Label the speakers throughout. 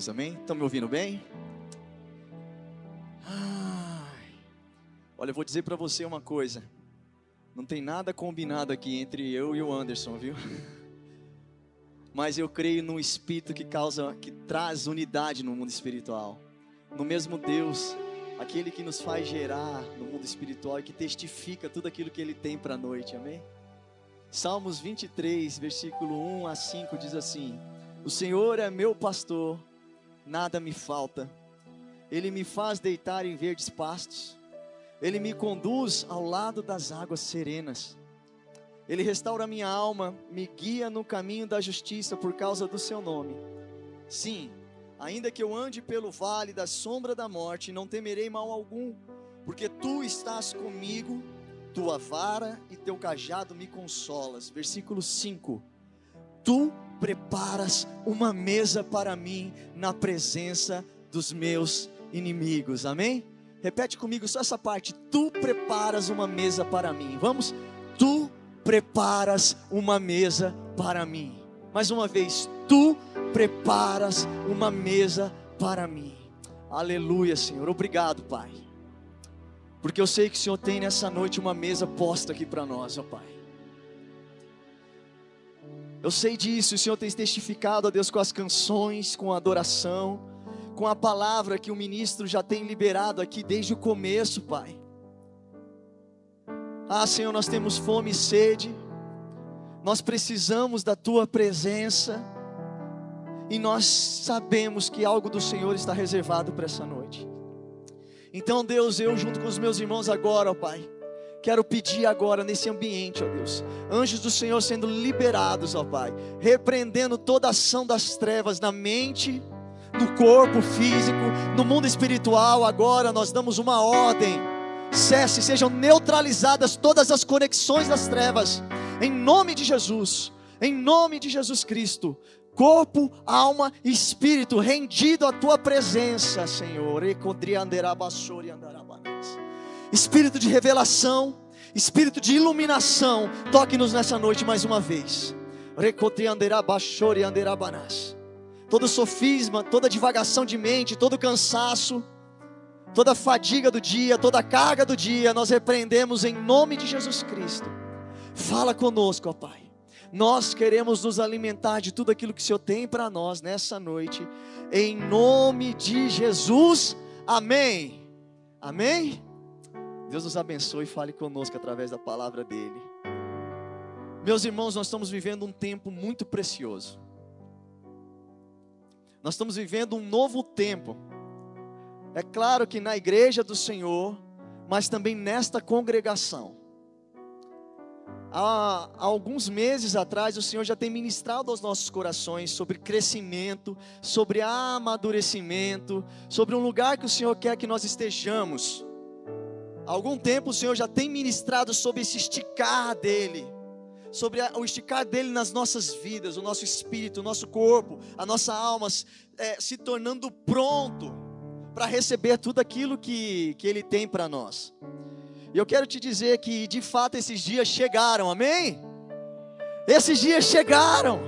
Speaker 1: Deus, amém? Estão me ouvindo bem? Ai. Olha, eu vou dizer para você uma coisa. Não tem nada combinado aqui entre eu e o Anderson, viu? Mas eu creio num espírito que causa, que traz unidade no mundo espiritual. No mesmo Deus, aquele que nos faz gerar no mundo espiritual e que testifica tudo aquilo que ele tem para a noite. Amém? Salmos 23, versículo 1 a 5 diz assim: O Senhor é meu pastor, nada me falta. Ele me faz deitar em verdes pastos. Ele me conduz ao lado das águas serenas. Ele restaura minha alma, me guia no caminho da justiça por causa do seu nome. Sim, ainda que eu ande pelo vale da sombra da morte, não temerei mal algum, porque tu estás comigo, tua vara e teu cajado me consolas. Versículo 5. Tu preparas uma mesa para mim na presença dos meus inimigos. Amém? Repete comigo só essa parte. Tu preparas uma mesa para mim. Vamos? Tu preparas uma mesa para mim. Mais uma vez, tu preparas uma mesa para mim. Aleluia, Senhor. Obrigado, Pai. Porque eu sei que o Senhor tem nessa noite uma mesa posta aqui para nós, ó Pai. Eu sei disso, o Senhor tem testificado a Deus com as canções, com a adoração, com a palavra que o ministro já tem liberado aqui desde o começo, Pai. Ah, Senhor, nós temos fome e sede, nós precisamos da Tua presença, e nós sabemos que algo do Senhor está reservado para essa noite. Então, Deus, eu junto com os meus irmãos agora, ó Pai, quero pedir agora nesse ambiente, ó Deus, anjos do Senhor sendo liberados, ó Pai, repreendendo toda ação das trevas na mente, no corpo físico, no mundo espiritual. Agora nós damos uma ordem cesse, sejam neutralizadas todas as conexões das trevas, em nome de Jesus, em nome de Jesus Cristo. Corpo, alma e espírito rendido à tua presença, Senhor. Espírito de revelação, espírito de iluminação, toque-nos nessa noite mais uma vez. Todo sofisma, toda divagação de mente, todo cansaço, toda fadiga do dia, toda carga do dia, nós repreendemos em nome de Jesus Cristo. Fala conosco, ó Pai. Nós queremos nos alimentar de tudo aquilo que o Senhor tem para nós nessa noite, em nome de Jesus. Amém. Amém. Deus nos abençoe e fale conosco através da palavra dele. Meus irmãos, nós estamos vivendo um tempo muito precioso. Nós estamos vivendo um novo tempo é claro que na igreja do Senhor, mas também nesta congregação. Há, alguns meses atrás, o Senhor já tem ministrado aos nossos corações sobre crescimento, sobre amadurecimento, sobre um lugar que o Senhor quer que nós estejamos. Há algum tempo o Senhor já tem ministrado sobre esse esticar dele, sobre o esticar dele nas nossas vidas, o nosso espírito, o nosso corpo, a nossa alma é, se tornando pronto para receber tudo aquilo que, que Ele tem para nós. E eu quero te dizer que de fato esses dias chegaram, amém? Esses dias chegaram.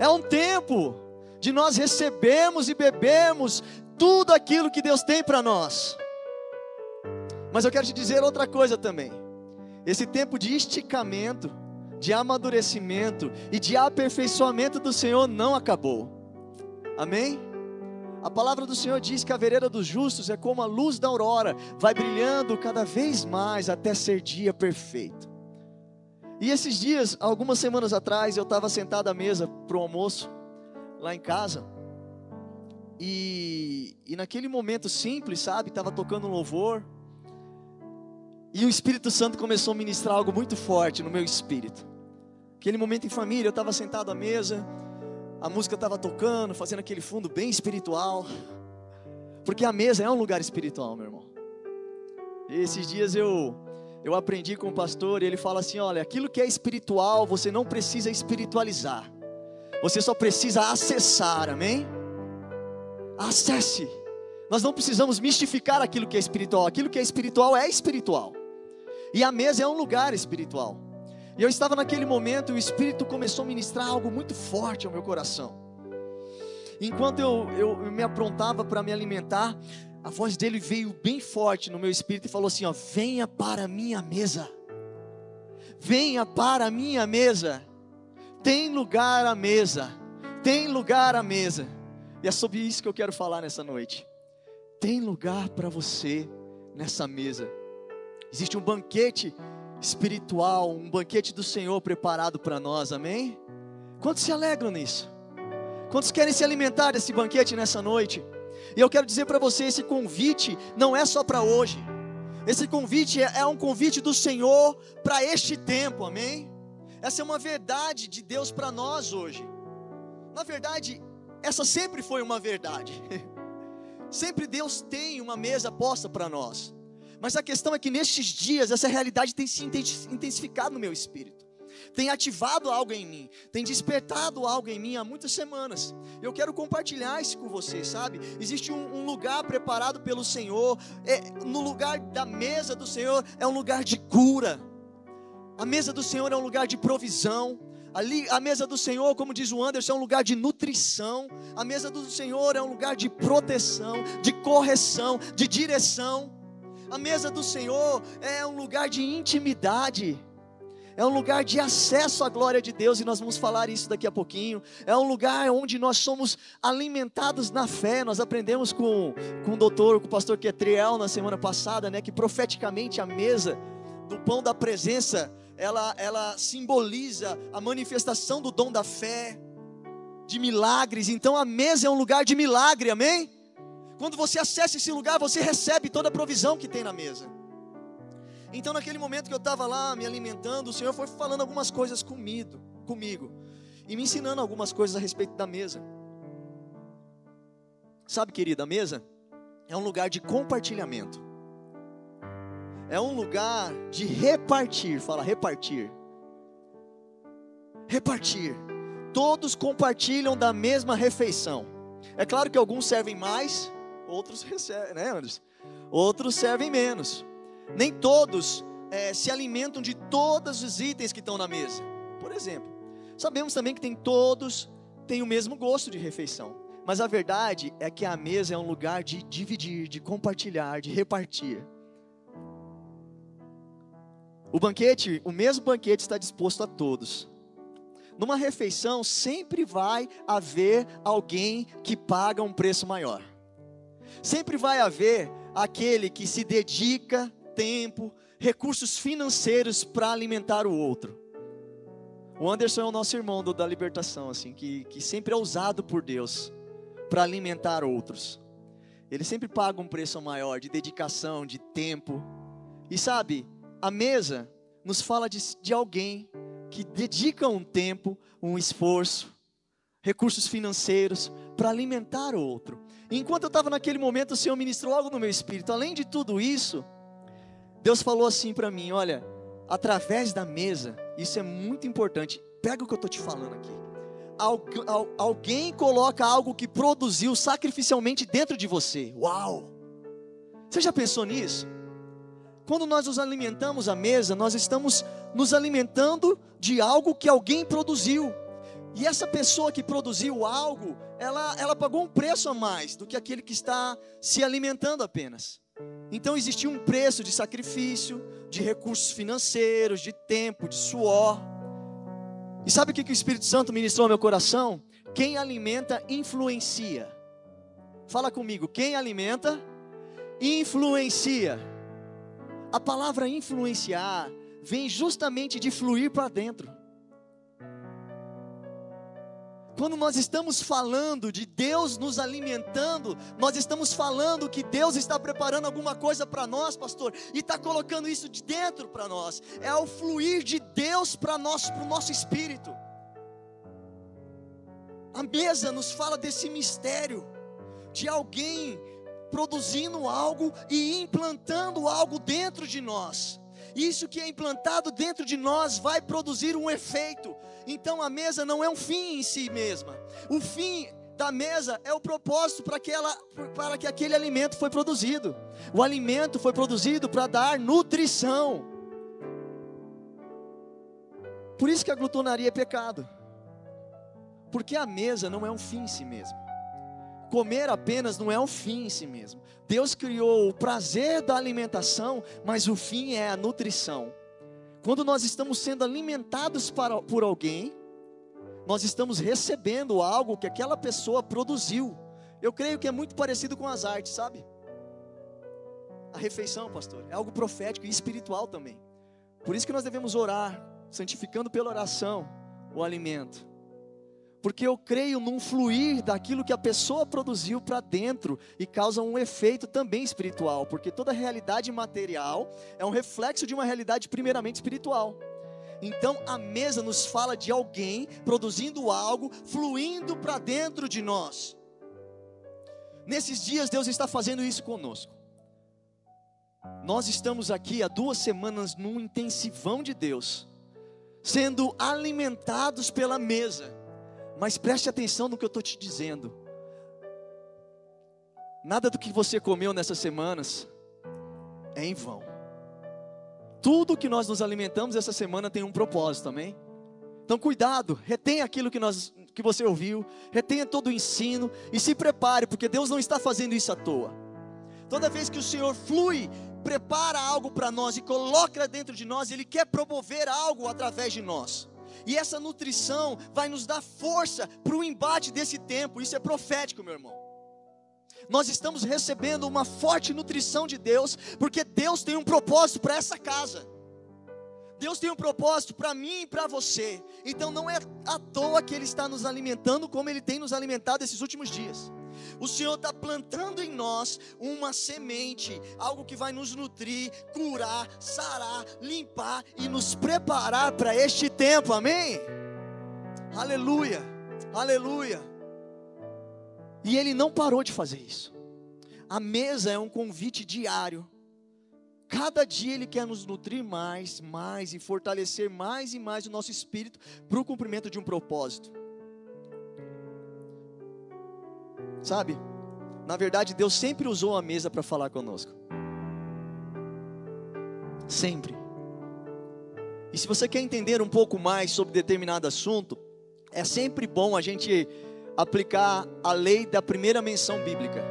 Speaker 1: É um tempo de nós recebermos e bebermos tudo aquilo que Deus tem para nós. Mas eu quero te dizer outra coisa também. Esse tempo de esticamento, de amadurecimento e de aperfeiçoamento do Senhor não acabou. Amém? A palavra do Senhor diz que a vereda dos justos é como a luz da aurora, vai brilhando cada vez mais até ser dia perfeito. E esses dias, algumas semanas atrás, eu estava sentado à mesa para o almoço, lá em casa, e, e naquele momento simples, sabe, estava tocando louvor, e o Espírito Santo começou a ministrar algo muito forte no meu espírito. Aquele momento em família, eu estava sentado à mesa, a música estava tocando, fazendo aquele fundo bem espiritual. Porque a mesa é um lugar espiritual, meu irmão. Esses dias eu eu aprendi com o pastor e ele fala assim: olha, aquilo que é espiritual você não precisa espiritualizar, você só precisa acessar, amém? Acesse. Nós não precisamos mistificar aquilo que é espiritual, aquilo que é espiritual é espiritual, e a mesa é um lugar espiritual. E eu estava naquele momento e o Espírito começou a ministrar algo muito forte ao meu coração. Enquanto eu, eu, me aprontava para me alimentar, a voz dele veio bem forte no meu espírito e falou assim: ó, venha para a minha mesa, venha para a minha mesa, tem lugar à mesa, tem lugar à mesa, e é sobre isso que eu quero falar nessa noite. Tem lugar para você nessa mesa. Existe um banquete espiritual, um banquete do Senhor preparado para nós, amém? Quantos se alegram nisso? Quantos querem se alimentar desse banquete nessa noite? E eu quero dizer para você: esse convite não é só para hoje, esse convite é, é um convite do Senhor para este tempo, amém? Essa é uma verdade de Deus para nós hoje. Na verdade, essa sempre foi uma verdade. Sempre Deus tem uma mesa posta para nós. Mas a questão é que nestes dias essa realidade tem se intensificado no meu espírito tem ativado algo em mim, tem despertado algo em mim há muitas semanas. Eu quero compartilhar isso com vocês, sabe? Existe um, um lugar preparado pelo Senhor, é, no lugar da mesa do Senhor é um lugar de cura. A mesa do Senhor é um lugar de provisão. Ali, a mesa do Senhor, como diz o Anderson, é um lugar de nutrição. A mesa do Senhor é um lugar de proteção, de correção, de direção. A mesa do Senhor é um lugar de intimidade é um lugar de acesso à glória de Deus, e nós vamos falar isso daqui a pouquinho. É um lugar onde nós somos alimentados na fé. Nós aprendemos com, com o doutor, com o pastor Ketriel na semana passada, né, que profeticamente a mesa do pão da presença, ela, ela simboliza a manifestação do dom da fé, de milagres. Então a mesa é um lugar de milagre, amém? Quando você acessa esse lugar, você recebe toda a provisão que tem na mesa. Então, naquele momento que eu estava lá me alimentando, o Senhor foi falando algumas coisas comigo, comigo e me ensinando algumas coisas a respeito da mesa. Sabe, querida, a mesa é um lugar de compartilhamento. É um lugar de repartir, fala repartir. Repartir. Todos compartilham da mesma refeição. É claro que alguns servem mais, outros recebem, né, Anderson? Outros servem menos nem todos é, se alimentam de todos os itens que estão na mesa. Por exemplo, sabemos também que tem todos têm o mesmo gosto de refeição. Mas a verdade é que a mesa é um lugar de dividir, de compartilhar, de repartir. O banquete, o mesmo banquete está disposto a todos. Numa refeição sempre vai haver alguém que paga um preço maior. Sempre vai haver aquele que se dedica tempo, recursos financeiros para alimentar o outro. O Anderson é o nosso irmão do, da libertação, assim, que, que sempre é usado por Deus para alimentar outros. Ele sempre paga um preço maior de dedicação, de tempo. E sabe, a mesa nos fala de, de alguém que dedica um tempo, um esforço, recursos financeiros para alimentar o outro. Enquanto eu estava naquele momento, o Senhor ministrou algo no meu espírito. Além de tudo isso, Deus falou assim para mim: olha, através da mesa, isso é muito importante. Pega o que eu estou te falando aqui. alguém coloca algo que produziu sacrificialmente dentro de você. Uau! Você já pensou nisso? Quando nós nos alimentamos à mesa, nós estamos nos alimentando de algo que alguém produziu. E essa pessoa que produziu algo, ela, ela pagou um preço a mais do que aquele que está se alimentando apenas. Então existia um preço de sacrifício, de recursos financeiros, de tempo, de suor. E sabe o que o Espírito Santo ministrou ao meu coração? Quem alimenta, influencia. Fala comigo, quem alimenta, influencia. A palavra influenciar vem justamente de fluir para dentro. Quando nós estamos falando de Deus nos alimentando, nós estamos falando que Deus está preparando alguma coisa para nós, pastor, e está colocando isso de dentro para nós. É o fluir de Deus para nós, para o nosso espírito. A mesa nos fala desse mistério de alguém produzindo algo e implantando algo dentro de nós. Isso que é implantado dentro de nós vai produzir um efeito. Então a mesa não é um fim em si mesma. O fim da mesa é o propósito para, aquela, para que aquele alimento foi produzido. O alimento foi produzido para dar nutrição. Por isso que a glutonaria é pecado. Porque a mesa não é um fim em si mesmo. Comer apenas não é um fim em si mesmo. Deus criou o prazer da alimentação, mas o fim é a nutrição. Quando nós estamos sendo alimentados para, por alguém, nós estamos recebendo algo que aquela pessoa produziu. Eu creio que é muito parecido com as artes, sabe? A refeição, pastor, é algo profético e espiritual também. Por isso que nós devemos orar, santificando pela oração o alimento porque eu creio num fluir daquilo que a pessoa produziu para dentro e causa um efeito também espiritual, porque toda realidade material é um reflexo de uma realidade primeiramente espiritual. Então a mesa nos fala de alguém produzindo algo, fluindo para dentro de nós. Nesses dias Deus está fazendo isso conosco. Nós estamos aqui há duas semanas num intensivão de Deus, sendo alimentados pela mesa mas preste atenção no que eu estou te dizendo. Nada do que você comeu nessas semanas é em vão. Tudo que nós nos alimentamos essa semana tem um propósito, amém? Então cuidado, retenha aquilo que, nós, que você ouviu, retenha todo o ensino e se prepare, porque Deus não está fazendo isso à toa. Toda vez que o Senhor flui, prepara algo para nós e coloca dentro de nós, Ele quer promover algo através de nós. E essa nutrição vai nos dar força para o embate desse tempo. Isso é profético, meu irmão. Nós estamos recebendo uma forte nutrição de Deus, porque Deus tem um propósito para essa casa. Deus tem um propósito para mim e para você. Então não é à toa que Ele está nos alimentando como Ele tem nos alimentado esses últimos dias. O Senhor está plantando em nós uma semente, algo que vai nos nutrir, curar, sarar, limpar e nos preparar para este tempo, amém? Aleluia, aleluia. E Ele não parou de fazer isso. A mesa é um convite diário. Cada dia Ele quer nos nutrir mais, mais e fortalecer mais e mais o nosso espírito para o cumprimento de um propósito. Sabe? Na verdade, Deus sempre usou a mesa para falar conosco. Sempre. E se você quer entender um pouco mais sobre determinado assunto, é sempre bom a gente aplicar a lei da primeira menção bíblica.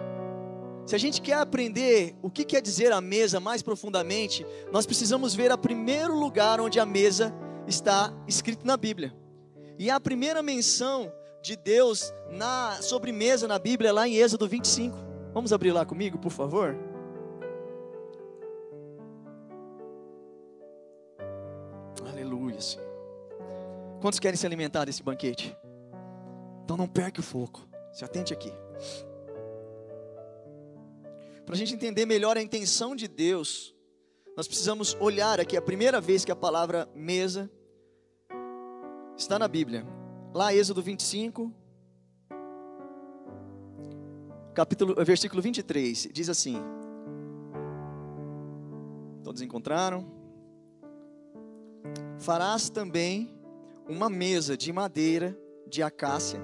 Speaker 1: Se a gente quer aprender o que quer dizer a mesa mais profundamente, nós precisamos ver o primeiro lugar onde a mesa está escrito na Bíblia. E a primeira menção de Deus na sobremesa na Bíblia, lá em Êxodo 25. Vamos abrir lá comigo, por favor? Aleluia. Quantos querem se alimentar desse banquete? Então não perca o foco. Se atente aqui. Para a gente entender melhor a intenção de Deus, nós precisamos olhar aqui a primeira vez que a palavra mesa está na Bíblia lá Êxodo 25, capítulo, versículo 23, diz assim: Todos encontraram? Farás também uma mesa de madeira de acácia,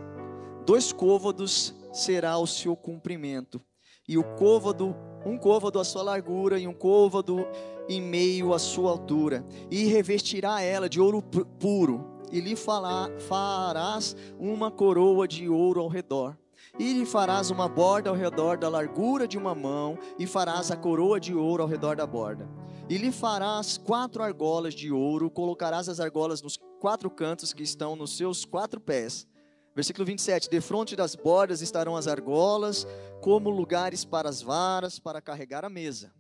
Speaker 1: dois côvados será o seu comprimento, e o côvado, um côvado a sua largura e um côvado em meio à sua altura, e revestirá ela de ouro puro e lhe farás uma coroa de ouro ao redor. E lhe farás uma borda ao redor da largura de uma mão, e farás a coroa de ouro ao redor da borda. E lhe farás quatro argolas de ouro, colocarás as argolas nos quatro cantos que estão nos seus quatro pés. Versículo 27: De frente das bordas estarão as argolas, como lugares para as varas, para carregar a mesa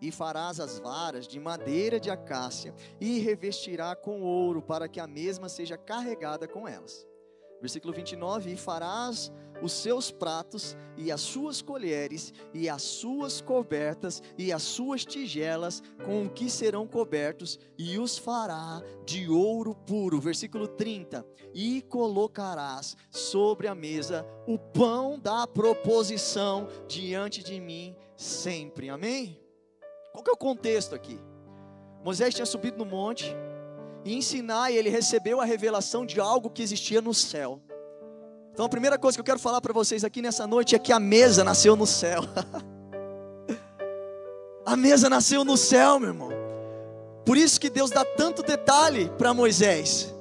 Speaker 1: e farás as varas de madeira de acácia, e revestirá com ouro, para que a mesma seja carregada com elas. Versículo 29: E farás os seus pratos e as suas colheres e as suas cobertas e as suas tigelas com o que serão cobertos e os fará de ouro puro. Versículo 30. E colocarás sobre a mesa o pão da proposição diante de mim sempre. Amém? É o contexto aqui? Moisés tinha subido no monte e em Sinai ele recebeu a revelação de algo que existia no céu. Então a primeira coisa que eu quero falar para vocês aqui nessa noite é que a mesa nasceu no céu. a mesa nasceu no céu, meu irmão. Por isso que Deus dá tanto detalhe para Moisés.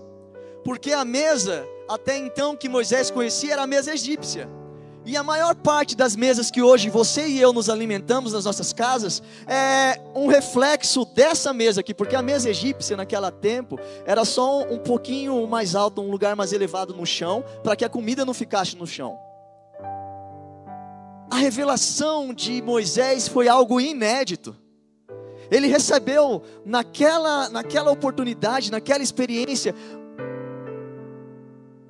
Speaker 1: Porque a mesa, até então que Moisés conhecia, era a mesa egípcia. E a maior parte das mesas que hoje você e eu nos alimentamos nas nossas casas é um reflexo dessa mesa aqui, porque a mesa egípcia naquela tempo era só um pouquinho mais alto, um lugar mais elevado no chão, para que a comida não ficasse no chão. A revelação de Moisés foi algo inédito. Ele recebeu naquela, naquela oportunidade, naquela experiência,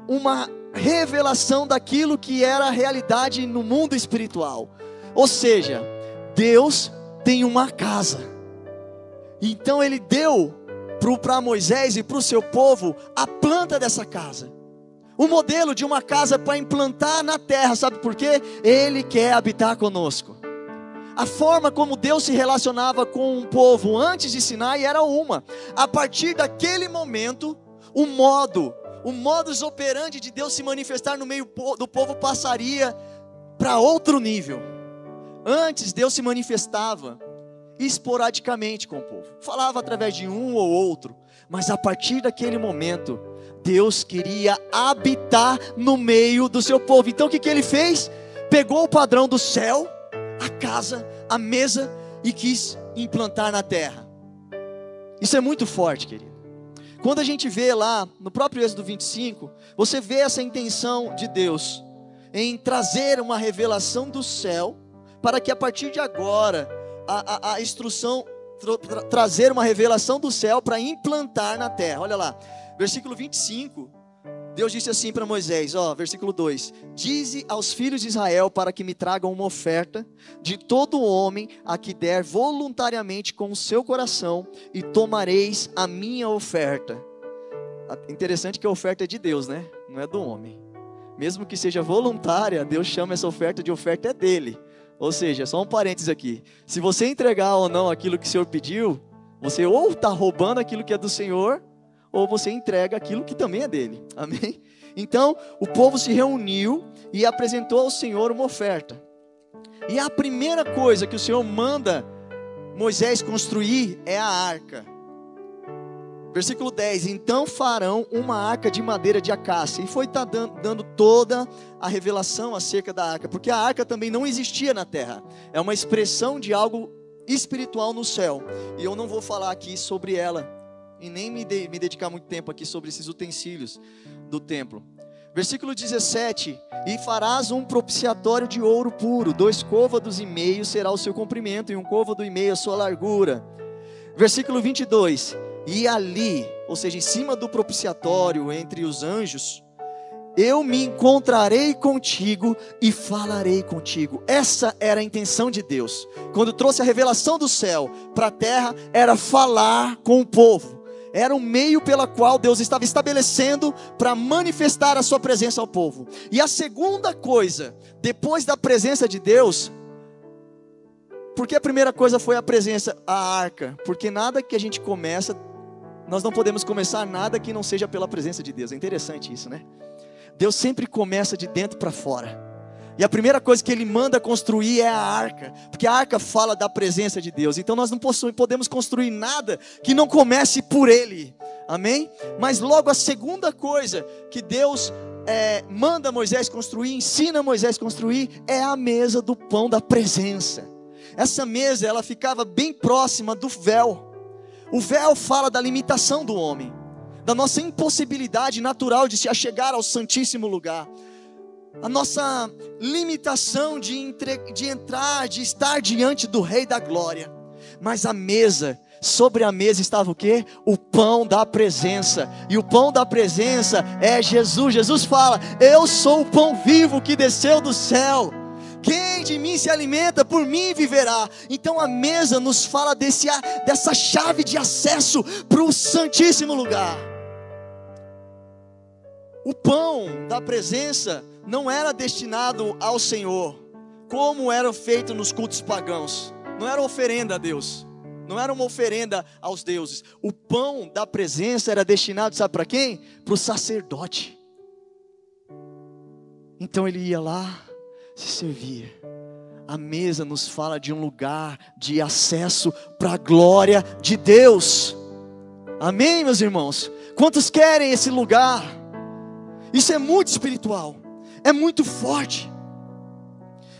Speaker 1: uma revelação daquilo que era a realidade no mundo espiritual. Ou seja, Deus tem uma casa. Então ele deu para Moisés e para o seu povo a planta dessa casa. O modelo de uma casa para implantar na terra, sabe por quê? Ele quer habitar conosco. A forma como Deus se relacionava com o povo antes de Sinai era uma. A partir daquele momento, o modo o modus operandi de Deus se manifestar no meio do povo passaria para outro nível. Antes Deus se manifestava esporadicamente com o povo, falava através de um ou outro, mas a partir daquele momento, Deus queria habitar no meio do seu povo. Então o que, que ele fez? Pegou o padrão do céu, a casa, a mesa e quis implantar na terra. Isso é muito forte, querido. Quando a gente vê lá no próprio Êxodo 25, você vê essa intenção de Deus em trazer uma revelação do céu, para que a partir de agora a, a, a instrução tra, trazer uma revelação do céu para implantar na terra. Olha lá, versículo 25 Deus disse assim para Moisés, ó, versículo 2: Dize aos filhos de Israel para que me tragam uma oferta de todo homem a que der voluntariamente com o seu coração, e tomareis a minha oferta. Interessante que a oferta é de Deus, né? Não é do homem. Mesmo que seja voluntária, Deus chama essa oferta de oferta é dele. Ou seja, só um parênteses aqui. Se você entregar ou não aquilo que o Senhor pediu, você ou está roubando aquilo que é do Senhor, ou você entrega aquilo que também é dele. Amém? Então, o povo se reuniu e apresentou ao Senhor uma oferta. E a primeira coisa que o Senhor manda Moisés construir é a arca. Versículo 10: Então farão uma arca de madeira de acácia. E foi tá dando, toda a revelação acerca da arca, porque a arca também não existia na terra, é uma expressão de algo espiritual no céu. E eu não vou falar aqui sobre ela e nem me, de, me dedicar muito tempo aqui sobre esses utensílios do templo. Versículo 17: E farás um propiciatório de ouro puro, dois côvados e meio será o seu comprimento, e um côvado e meio a sua largura. Versículo 22: E ali, ou seja, em cima do propiciatório, entre os anjos, eu me encontrarei contigo e falarei contigo. Essa era a intenção de Deus. Quando trouxe a revelação do céu para a terra, era falar com o povo era o meio pela qual Deus estava estabelecendo para manifestar a sua presença ao povo. E a segunda coisa, depois da presença de Deus, porque a primeira coisa foi a presença, a arca, porque nada que a gente começa, nós não podemos começar nada que não seja pela presença de Deus. É interessante isso, né? Deus sempre começa de dentro para fora. E a primeira coisa que ele manda construir é a arca, porque a arca fala da presença de Deus. Então nós não podemos construir nada que não comece por ele. Amém? Mas logo a segunda coisa que Deus é, manda Moisés construir, ensina Moisés construir, é a mesa do pão da presença. Essa mesa ela ficava bem próxima do véu. O véu fala da limitação do homem, da nossa impossibilidade natural de se achegar ao Santíssimo Lugar a nossa limitação de, entre, de entrar, de estar diante do Rei da Glória. Mas a mesa sobre a mesa estava o que? O pão da presença. E o pão da presença é Jesus. Jesus fala: Eu sou o pão vivo que desceu do céu. Quem de mim se alimenta, por mim viverá. Então a mesa nos fala desse, dessa chave de acesso para o Santíssimo Lugar. O pão da presença não era destinado ao Senhor, como era feito nos cultos pagãos. Não era oferenda a Deus não era uma oferenda aos deuses. O pão da presença era destinado, sabe para quem? Para o sacerdote. Então ele ia lá, se servia. A mesa nos fala de um lugar de acesso para a glória de Deus. Amém, meus irmãos? Quantos querem esse lugar? Isso é muito espiritual, é muito forte.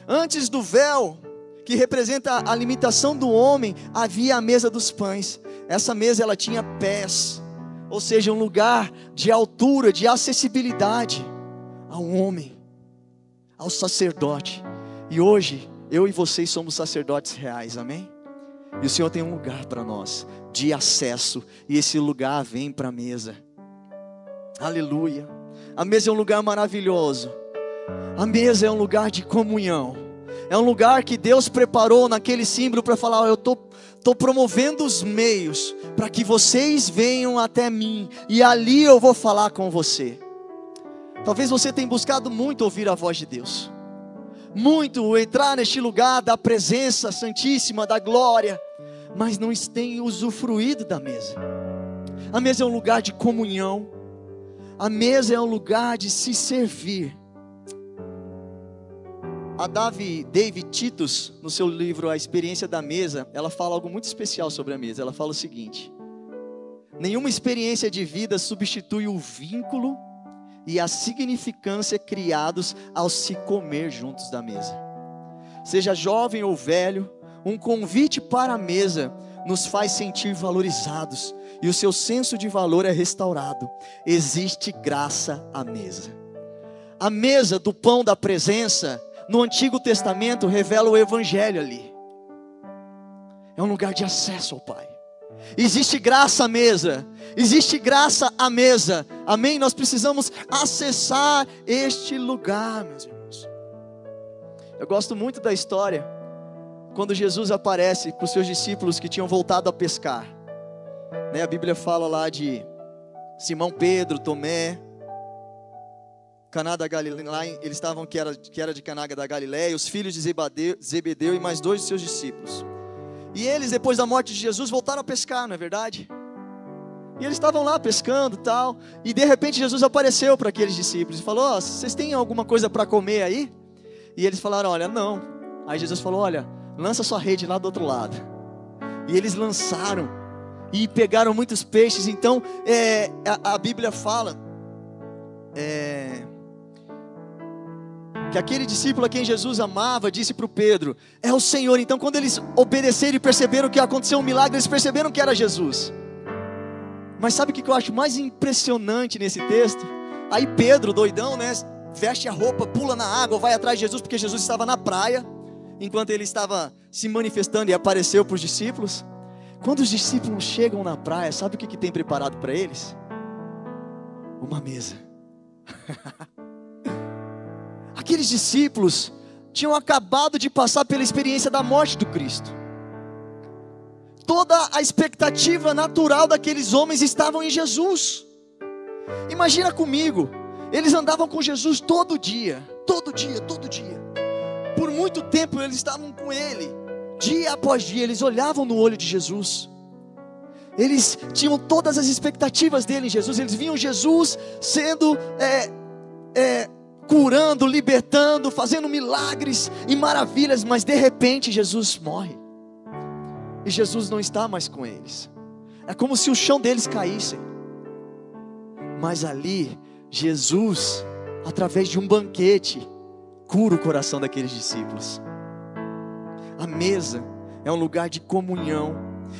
Speaker 1: Antes do véu, que representa a limitação do homem, havia a mesa dos pães. Essa mesa ela tinha pés, ou seja, um lugar de altura, de acessibilidade ao homem, ao sacerdote. E hoje, eu e vocês somos sacerdotes reais, amém? E o Senhor tem um lugar para nós, de acesso, e esse lugar vem para a mesa. Aleluia. A mesa é um lugar maravilhoso. A mesa é um lugar de comunhão é um lugar que Deus preparou naquele símbolo para falar: oh, eu estou tô, tô promovendo os meios para que vocês venham até mim e ali eu vou falar com você. Talvez você tenha buscado muito ouvir a voz de Deus, muito entrar neste lugar da presença santíssima, da glória, mas não tem usufruído da mesa. A mesa é um lugar de comunhão, a mesa é um lugar de se servir. A Davi, David Titus, no seu livro A Experiência da Mesa, ela fala algo muito especial sobre a mesa. Ela fala o seguinte: Nenhuma experiência de vida substitui o vínculo e a significância criados ao se comer juntos da mesa. Seja jovem ou velho, um convite para a mesa nos faz sentir valorizados e o seu senso de valor é restaurado. Existe graça à mesa. A mesa do pão da presença no Antigo Testamento revela o Evangelho ali. É um lugar de acesso ao Pai. Existe graça à mesa, existe graça à mesa, amém? Nós precisamos acessar este lugar, meus irmãos. Eu gosto muito da história, quando Jesus aparece para os seus discípulos que tinham voltado a pescar. Né? A Bíblia fala lá de Simão Pedro, Tomé, Caná da Galileia, eles estavam que era, que era de Caná da Galileia, os filhos de Zebedeu, Zebedeu e mais dois de seus discípulos. E eles, depois da morte de Jesus, voltaram a pescar, não é verdade? E eles estavam lá pescando tal. E de repente Jesus apareceu para aqueles discípulos e falou: oh, Vocês têm alguma coisa para comer aí? E eles falaram: Olha, não. Aí Jesus falou: Olha, lança sua rede lá do outro lado. E eles lançaram e pegaram muitos peixes. Então, é, a, a, Bíblia fala. É, que aquele discípulo a quem Jesus amava disse para o Pedro: É o Senhor. Então, quando eles obedeceram e perceberam que aconteceu um milagre, eles perceberam que era Jesus. Mas sabe o que eu acho mais impressionante nesse texto? Aí Pedro, doidão, né? Veste a roupa, pula na água, vai atrás de Jesus, porque Jesus estava na praia, enquanto ele estava se manifestando e apareceu para os discípulos. Quando os discípulos chegam na praia, sabe o que, que tem preparado para eles? Uma mesa. Aqueles discípulos tinham acabado de passar pela experiência da morte do Cristo. Toda a expectativa natural daqueles homens estavam em Jesus. Imagina comigo, eles andavam com Jesus todo dia, todo dia, todo dia. Por muito tempo eles estavam com Ele, dia após dia, eles olhavam no olho de Jesus. Eles tinham todas as expectativas dele em Jesus, eles viam Jesus sendo é, é, curando, libertando, fazendo milagres e maravilhas, mas de repente Jesus morre. E Jesus não está mais com eles. É como se o chão deles caísse. Mas ali, Jesus, através de um banquete, cura o coração daqueles discípulos. A mesa é um lugar de comunhão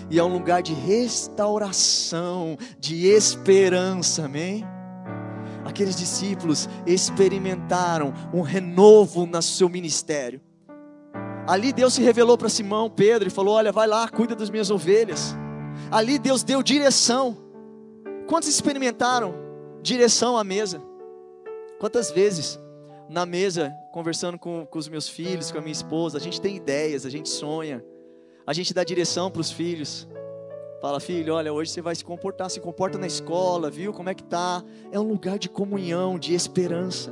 Speaker 1: e é um lugar de restauração, de esperança, amém? Aqueles discípulos experimentaram um renovo no seu ministério. Ali Deus se revelou para Simão, Pedro, e falou: Olha, vai lá, cuida das minhas ovelhas. Ali Deus deu direção. Quantos experimentaram direção à mesa? Quantas vezes na mesa, conversando com, com os meus filhos, com a minha esposa, a gente tem ideias, a gente sonha, a gente dá direção para os filhos. Fala, filho, olha, hoje você vai se comportar, se comporta na escola, viu? Como é que tá? É um lugar de comunhão, de esperança.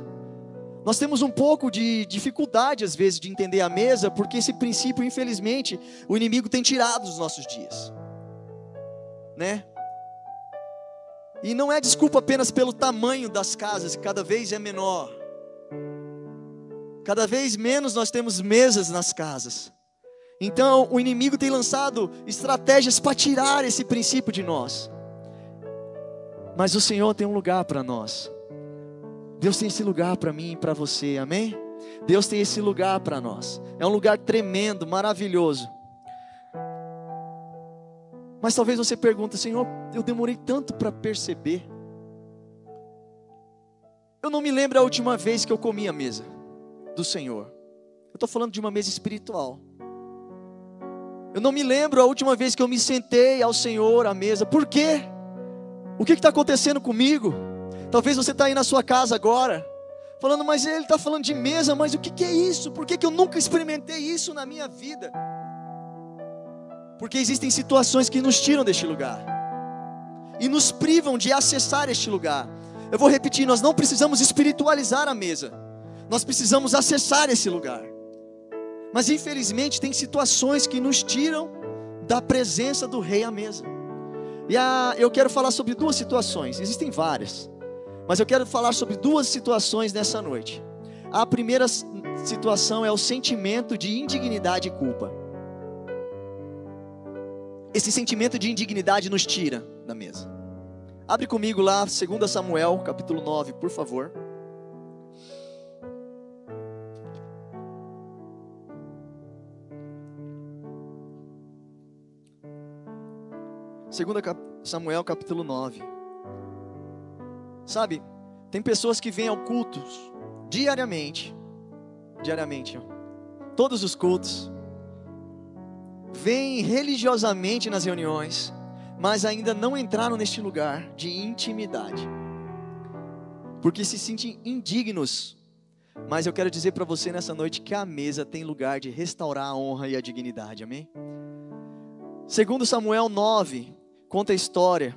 Speaker 1: Nós temos um pouco de dificuldade, às vezes, de entender a mesa, porque esse princípio, infelizmente, o inimigo tem tirado dos nossos dias. Né? E não é desculpa apenas pelo tamanho das casas, que cada vez é menor. Cada vez menos nós temos mesas nas casas. Então, o inimigo tem lançado estratégias para tirar esse princípio de nós. Mas o Senhor tem um lugar para nós. Deus tem esse lugar para mim e para você, amém? Deus tem esse lugar para nós. É um lugar tremendo, maravilhoso. Mas talvez você pergunte, Senhor, eu demorei tanto para perceber. Eu não me lembro a última vez que eu comi a mesa do Senhor. Eu estou falando de uma mesa espiritual. Eu não me lembro a última vez que eu me sentei ao Senhor à mesa. Por quê? O que está acontecendo comigo? Talvez você está aí na sua casa agora, falando, mas ele está falando de mesa, mas o que, que é isso? Por que, que eu nunca experimentei isso na minha vida? Porque existem situações que nos tiram deste lugar e nos privam de acessar este lugar. Eu vou repetir: nós não precisamos espiritualizar a mesa, nós precisamos acessar esse lugar. Mas infelizmente tem situações que nos tiram da presença do rei à mesa. E a, eu quero falar sobre duas situações, existem várias, mas eu quero falar sobre duas situações nessa noite. A primeira situação é o sentimento de indignidade e culpa. Esse sentimento de indignidade nos tira da mesa. Abre comigo lá, 2 Samuel, capítulo 9, por favor. Segunda Samuel capítulo 9. Sabe, tem pessoas que vêm ao culto diariamente, diariamente, todos os cultos, vêm religiosamente nas reuniões, mas ainda não entraram neste lugar de intimidade, porque se sentem indignos. Mas eu quero dizer para você nessa noite que a mesa tem lugar de restaurar a honra e a dignidade, amém? Segundo Samuel 9, conta a história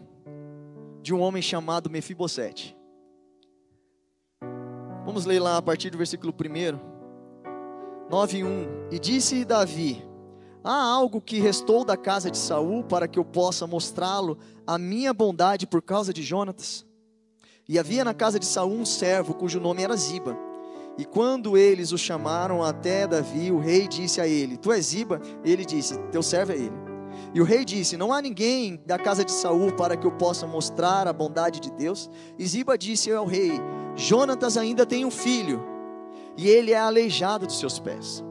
Speaker 1: de um homem chamado Mefibosete. Vamos ler lá a partir do versículo 1. 9:1. E disse Davi: Há algo que restou da casa de Saul para que eu possa mostrá-lo a minha bondade por causa de Jonatas? E havia na casa de Saul um servo cujo nome era Ziba. E quando eles o chamaram até Davi, o rei disse a ele: Tu és Ziba? Ele disse: Teu servo é ele. E o rei disse: Não há ninguém da casa de Saul para que eu possa mostrar a bondade de Deus. E Ziba disse ao rei: Jonatas ainda tem um filho, e ele é aleijado dos seus pés.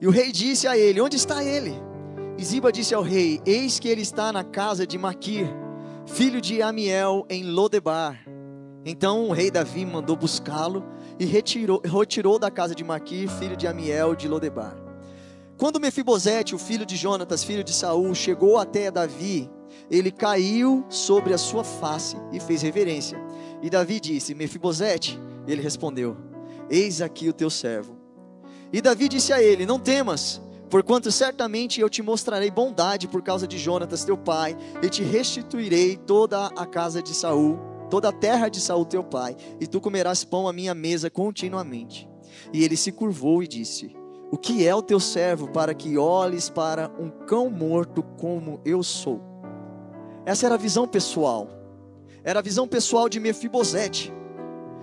Speaker 1: E o rei disse a ele: Onde está ele? E Ziba disse ao rei: Eis que ele está na casa de Maquir, filho de Amiel, em Lodebar. Então o rei Davi mandou buscá-lo e retirou, retirou da casa de Maquir, filho de Amiel, de Lodebar. Quando Mefibosete, o filho de Jonatas, filho de Saul, chegou até Davi, ele caiu sobre a sua face e fez reverência. E Davi disse: Mefibosete, ele respondeu: Eis aqui o teu servo. E Davi disse a ele: Não temas, porquanto certamente eu te mostrarei bondade por causa de Jonatas teu pai, e te restituirei toda a casa de Saul, toda a terra de Saul teu pai, e tu comerás pão à minha mesa continuamente. E ele se curvou e disse: o que é o teu servo para que olhes para um cão morto como eu sou? Essa era a visão pessoal. Era a visão pessoal de Mefibosete.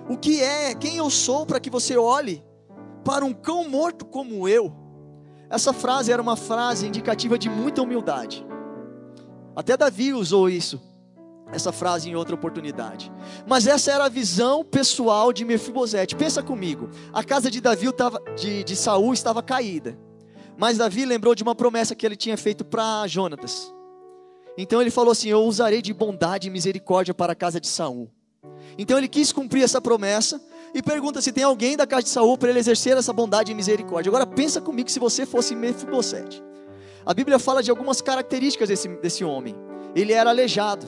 Speaker 1: O que é, quem eu sou para que você olhe para um cão morto como eu? Essa frase era uma frase indicativa de muita humildade. Até Davi usou isso essa frase em outra oportunidade. Mas essa era a visão pessoal de Mefibosete. Pensa comigo, a casa de Davi tava, de, de Saul estava caída. Mas Davi lembrou de uma promessa que ele tinha feito para Jonatas. Então ele falou assim: Eu usarei de bondade e misericórdia para a casa de Saul. Então ele quis cumprir essa promessa e pergunta se tem alguém da casa de Saul para ele exercer essa bondade e misericórdia. Agora pensa comigo se você fosse Mefibosete. a Bíblia fala de algumas características desse, desse homem. Ele era aleijado.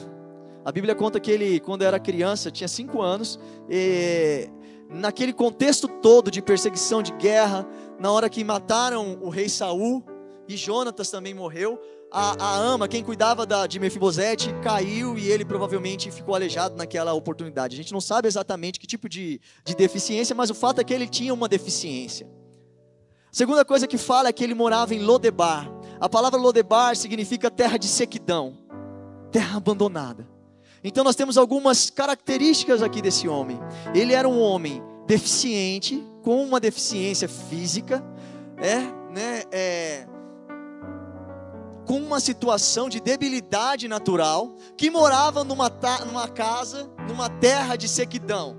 Speaker 1: A Bíblia conta que ele, quando era criança, tinha cinco anos, e naquele contexto todo de perseguição, de guerra, na hora que mataram o rei Saul e Jonatas também morreu, a, a ama, quem cuidava da, de Mefibosete, caiu e ele provavelmente ficou aleijado naquela oportunidade. A gente não sabe exatamente que tipo de, de deficiência, mas o fato é que ele tinha uma deficiência. A segunda coisa que fala é que ele morava em Lodebar. A palavra Lodebar significa terra de sequidão, terra abandonada. Então nós temos algumas características aqui desse homem. Ele era um homem deficiente, com uma deficiência física, é, né, é, com uma situação de debilidade natural, que morava numa, numa casa, numa terra de sequidão.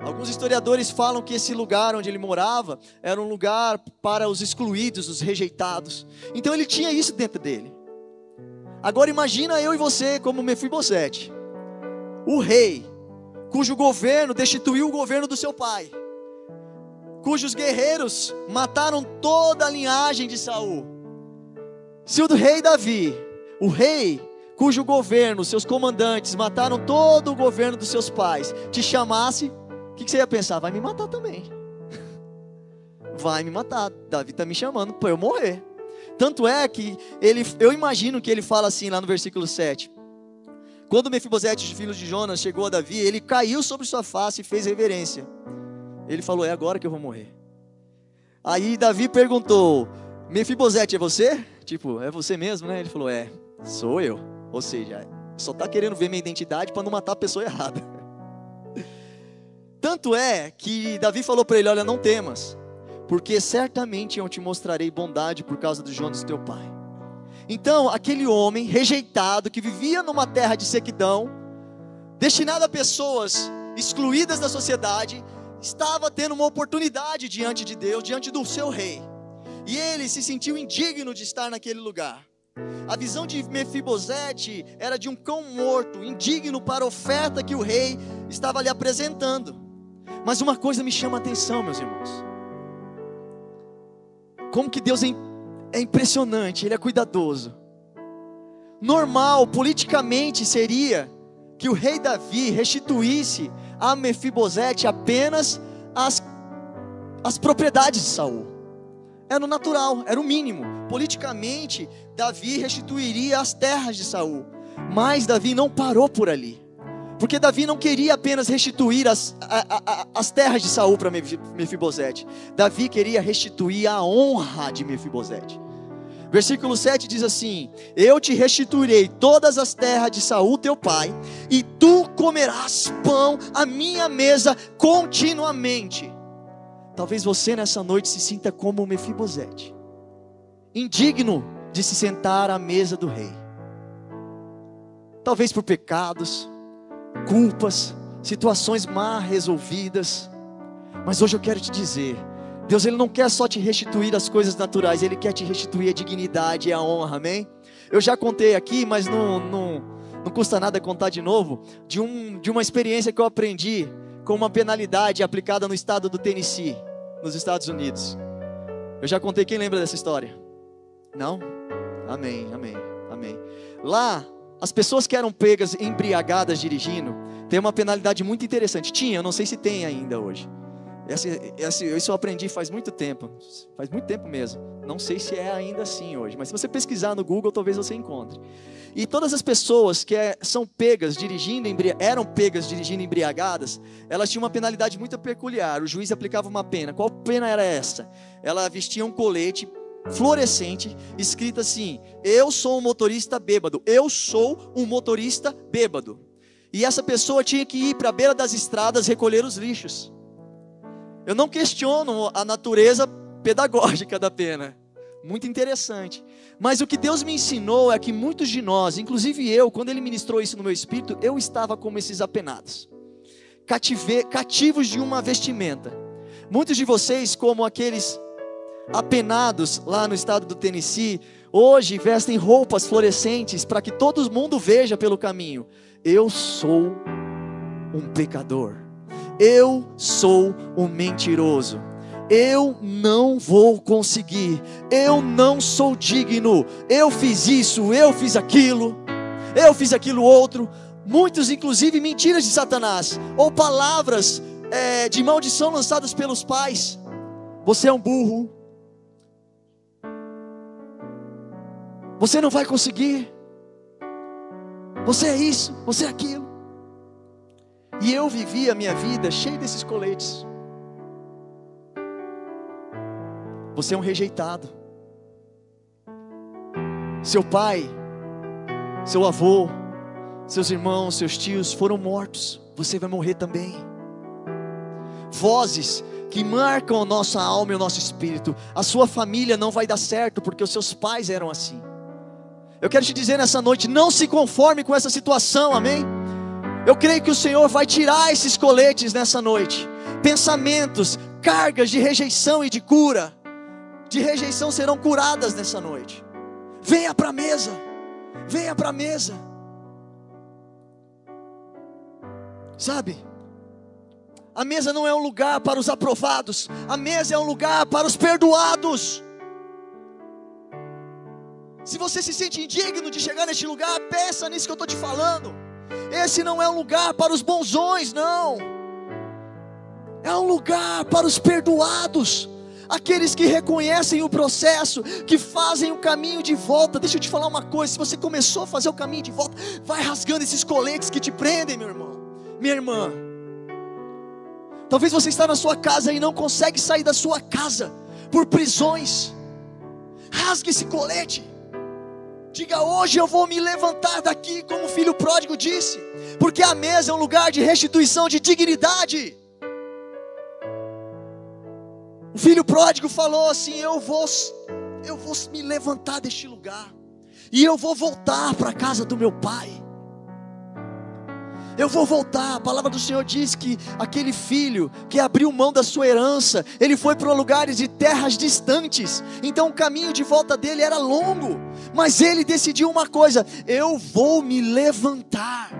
Speaker 1: Alguns historiadores falam que esse lugar onde ele morava era um lugar para os excluídos, os rejeitados. Então ele tinha isso dentro dele. Agora imagina eu e você como Mefibosete o rei, cujo governo destituiu o governo do seu pai, cujos guerreiros mataram toda a linhagem de Saul. Se o rei Davi, o rei cujo governo, seus comandantes mataram todo o governo dos seus pais, te chamasse, o que, que você ia pensar? Vai me matar também. Vai me matar. Davi está me chamando para eu morrer. Tanto é que ele, eu imagino que ele fala assim lá no versículo 7. Quando Mefibosete, filho de Jonas, chegou a Davi, ele caiu sobre sua face e fez reverência. Ele falou: É agora que eu vou morrer. Aí Davi perguntou: Mefibosete, é você? Tipo, é você mesmo, né? Ele falou: É, sou eu. Ou seja, só está querendo ver minha identidade para não matar a pessoa errada. Tanto é que Davi falou para ele: Olha, não temas, porque certamente eu te mostrarei bondade por causa do Jonas, teu pai. Então, aquele homem rejeitado, que vivia numa terra de sequidão, destinado a pessoas excluídas da sociedade, estava tendo uma oportunidade diante de Deus, diante do seu rei. E ele se sentiu indigno de estar naquele lugar. A visão de Mefibosete era de um cão morto, indigno para a oferta que o rei estava lhe apresentando. Mas uma coisa me chama a atenção, meus irmãos. Como que Deus é é impressionante, ele é cuidadoso. Normal, politicamente, seria que o rei Davi restituísse a Mefibosete apenas as, as propriedades de Saul. Era o natural, era o mínimo. Politicamente, Davi restituiria as terras de Saul. Mas Davi não parou por ali. Porque Davi não queria apenas restituir as, a, a, as terras de Saul para Mefibosete. Davi queria restituir a honra de Mefibosete. Versículo 7 diz assim: Eu te restituirei todas as terras de Saul teu pai, e tu comerás pão à minha mesa continuamente. Talvez você nessa noite se sinta como Mefibosete, indigno de se sentar à mesa do rei. Talvez por pecados, culpas, situações mal resolvidas. Mas hoje eu quero te dizer, Deus ele não quer só te restituir as coisas naturais, ele quer te restituir a dignidade e a honra, amém? Eu já contei aqui, mas não, não, não custa nada contar de novo, de, um, de uma experiência que eu aprendi com uma penalidade aplicada no estado do Tennessee, nos Estados Unidos. Eu já contei, quem lembra dessa história? Não? Amém, amém, amém. Lá, as pessoas que eram pegas embriagadas dirigindo, tem uma penalidade muito interessante. Tinha, eu não sei se tem ainda hoje. Essa, essa, isso eu aprendi faz muito tempo, faz muito tempo mesmo. Não sei se é ainda assim hoje, mas se você pesquisar no Google, talvez você encontre. E todas as pessoas que é, são pegas dirigindo, eram pegas dirigindo embriagadas, elas tinham uma penalidade muito peculiar. O juiz aplicava uma pena. Qual pena era essa? Ela vestia um colete fluorescente, escrito assim: Eu sou um motorista bêbado. Eu sou um motorista bêbado. E essa pessoa tinha que ir para a beira das estradas recolher os lixos. Eu não questiono a natureza pedagógica da pena. Muito interessante. Mas o que Deus me ensinou é que muitos de nós, inclusive eu, quando Ele ministrou isso no meu espírito, eu estava como esses apenados, cative, cativos de uma vestimenta. Muitos de vocês, como aqueles apenados lá no estado do Tennessee, hoje vestem roupas fluorescentes para que todo mundo veja pelo caminho. Eu sou um pecador. Eu sou um mentiroso. eu não vou conseguir, eu não sou digno, eu fiz isso, eu fiz aquilo, eu fiz aquilo outro. Muitos, inclusive, mentiras de Satanás, ou palavras é, de maldição lançadas pelos pais. Você é um burro, você não vai conseguir, você é isso, você é aquilo. E eu vivi a minha vida cheio desses coletes. Você é um rejeitado. Seu pai, seu avô, seus irmãos, seus tios foram mortos. Você vai morrer também. Vozes que marcam a nossa alma e o nosso espírito. A sua família não vai dar certo porque os seus pais eram assim. Eu quero te dizer nessa noite: não se conforme com essa situação, amém? Eu creio que o Senhor vai tirar esses coletes nessa noite. Pensamentos, cargas de rejeição e de cura, de rejeição serão curadas nessa noite. Venha para a mesa, venha para a mesa. Sabe? A mesa não é um lugar para os aprovados, a mesa é um lugar para os perdoados. Se você se sente indigno de chegar neste lugar, peça nisso que eu estou te falando. Esse não é um lugar para os bonzões, não. É um lugar para os perdoados, aqueles que reconhecem o processo, que fazem o caminho de volta. Deixa eu te falar uma coisa: se você começou a fazer o caminho de volta, vai rasgando esses coletes que te prendem, meu irmão, minha irmã. Talvez você está na sua casa e não consegue sair da sua casa por prisões. Rasgue esse colete. Diga hoje eu vou me levantar daqui, como o filho pródigo disse, porque a mesa é um lugar de restituição de dignidade. O filho pródigo falou assim: Eu vou, eu vou me levantar deste lugar, e eu vou voltar para a casa do meu pai. Eu vou voltar. A palavra do Senhor diz que aquele filho que abriu mão da sua herança, ele foi para lugares de terras distantes. Então o caminho de volta dele era longo. Mas ele decidiu uma coisa: eu vou me levantar.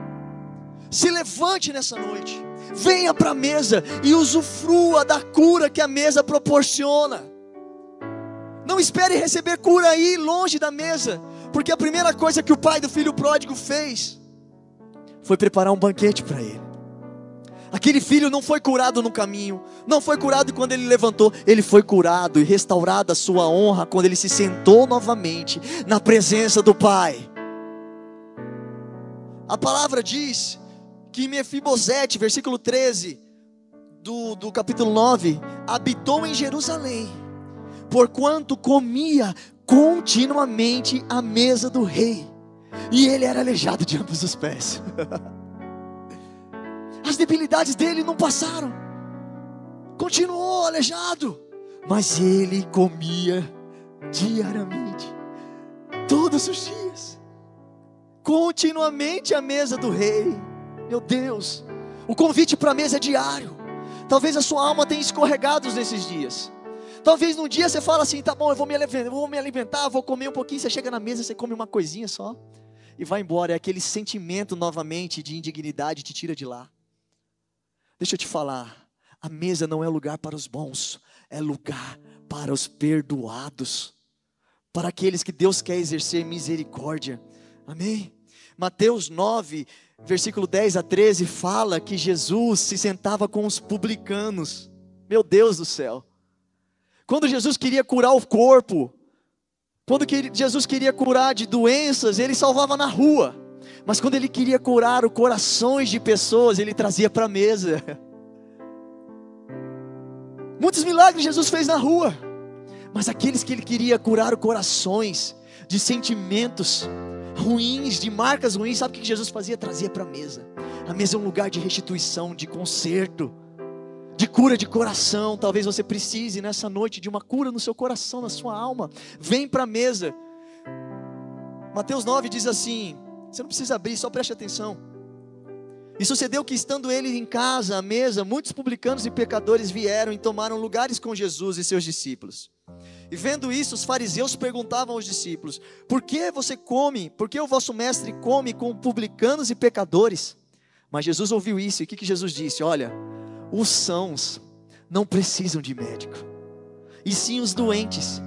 Speaker 1: Se levante nessa noite. Venha para a mesa e usufrua da cura que a mesa proporciona. Não espere receber cura aí longe da mesa, porque a primeira coisa que o pai do filho pródigo fez foi preparar um banquete para ele. Aquele filho não foi curado no caminho, não foi curado quando ele levantou, ele foi curado e restaurada a sua honra quando ele se sentou novamente na presença do Pai. A palavra diz que Mefibosete, versículo 13 do, do capítulo 9, habitou em Jerusalém, porquanto comia continuamente à mesa do rei e ele era aleijado de ambos os pés. As debilidades dele não passaram. Continuou aleijado, mas ele comia diariamente, todos os dias, continuamente à mesa do rei. Meu Deus, o convite para a mesa é diário. Talvez a sua alma tenha escorregado nesses dias. Talvez num dia você fala assim, tá bom, eu vou me alimentar, vou me alimentar, vou comer um pouquinho. Você chega na mesa, você come uma coisinha só e vai embora. É aquele sentimento novamente de indignidade te tira de lá. Deixa eu te falar, a mesa não é lugar para os bons, é lugar para os perdoados, para aqueles que Deus quer exercer misericórdia. Amém? Mateus 9, versículo 10 a 13 fala que Jesus se sentava com os publicanos. Meu Deus do céu. Quando Jesus queria curar o corpo, quando Jesus queria curar de doenças, ele salvava na rua. Mas quando ele queria curar os corações de pessoas, ele trazia para a mesa. Muitos milagres Jesus fez na rua. Mas aqueles que ele queria curar os corações de sentimentos ruins, de marcas ruins, sabe o que Jesus fazia? Trazia para a mesa. A mesa é um lugar de restituição, de conserto de cura de coração. Talvez você precise nessa noite de uma cura no seu coração, na sua alma. Vem para a mesa. Mateus 9 diz assim: você não precisa abrir, só preste atenção. E sucedeu que, estando ele em casa, à mesa, muitos publicanos e pecadores vieram e tomaram lugares com Jesus e seus discípulos. E vendo isso, os fariseus perguntavam aos discípulos: Por que você come? Por que o vosso mestre come com publicanos e pecadores? Mas Jesus ouviu isso, e o que, que Jesus disse? Olha, os sãos não precisam de médico, e sim os doentes.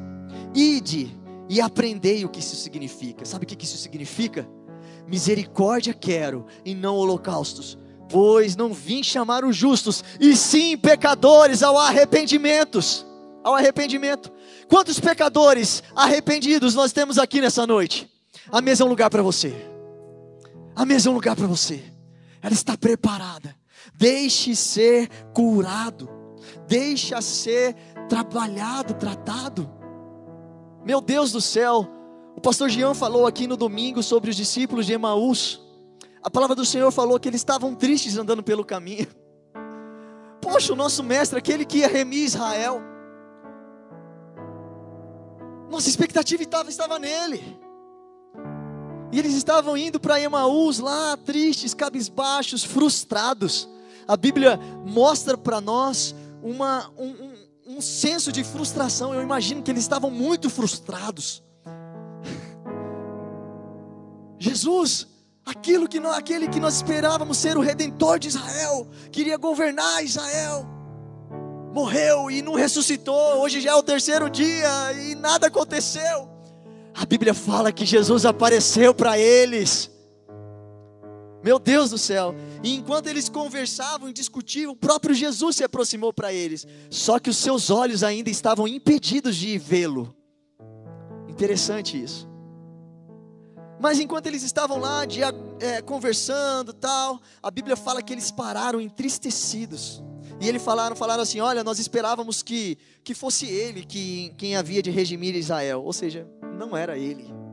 Speaker 1: Ide e aprendei o que isso significa. Sabe o que isso significa? Misericórdia quero e não holocaustos, pois não vim chamar os justos, e sim pecadores ao arrependimentos, ao arrependimento. Quantos pecadores arrependidos nós temos aqui nessa noite? A mesa é um lugar para você. A mesa é um lugar para você. Ela está preparada. Deixe ser curado. Deixa ser trabalhado, tratado. Meu Deus do céu, o pastor Jean falou aqui no domingo sobre os discípulos de Emaús. A palavra do Senhor falou que eles estavam tristes andando pelo caminho. Poxa, o nosso mestre, aquele que ia remir Israel. Nossa expectativa estava, estava nele. E eles estavam indo para Emaús lá, tristes, cabisbaixos, frustrados. A Bíblia mostra para nós uma, um, um, um senso de frustração. Eu imagino que eles estavam muito frustrados. Jesus, aquilo que nós, aquele que nós esperávamos ser o redentor de Israel, queria governar Israel, morreu e não ressuscitou. Hoje já é o terceiro dia e nada aconteceu. A Bíblia fala que Jesus apareceu para eles. Meu Deus do céu. E enquanto eles conversavam e discutiam, o próprio Jesus se aproximou para eles. Só que os seus olhos ainda estavam impedidos de vê-lo. Interessante isso. Mas enquanto eles estavam lá de, é, conversando tal, a Bíblia fala que eles pararam entristecidos. E eles falaram, falaram assim: Olha, nós esperávamos que, que fosse ele que, quem havia de redimir Israel. Ou seja, não era ele.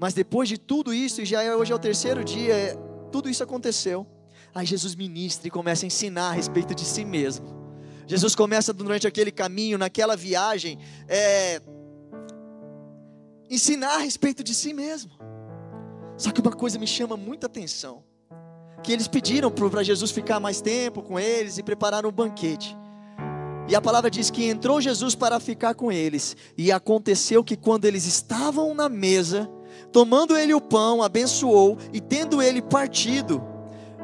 Speaker 1: Mas depois de tudo isso, e já é, hoje é o terceiro dia, é, tudo isso aconteceu. Aí Jesus ministra e começa a ensinar a respeito de si mesmo. Jesus começa durante aquele caminho, naquela viagem, é, ensinar a respeito de si mesmo. Só que uma coisa me chama muita atenção: que eles pediram para Jesus ficar mais tempo com eles e preparar um banquete. E a palavra diz que entrou Jesus para ficar com eles, e aconteceu que quando eles estavam na mesa, Tomando ele o pão, abençoou e tendo ele partido,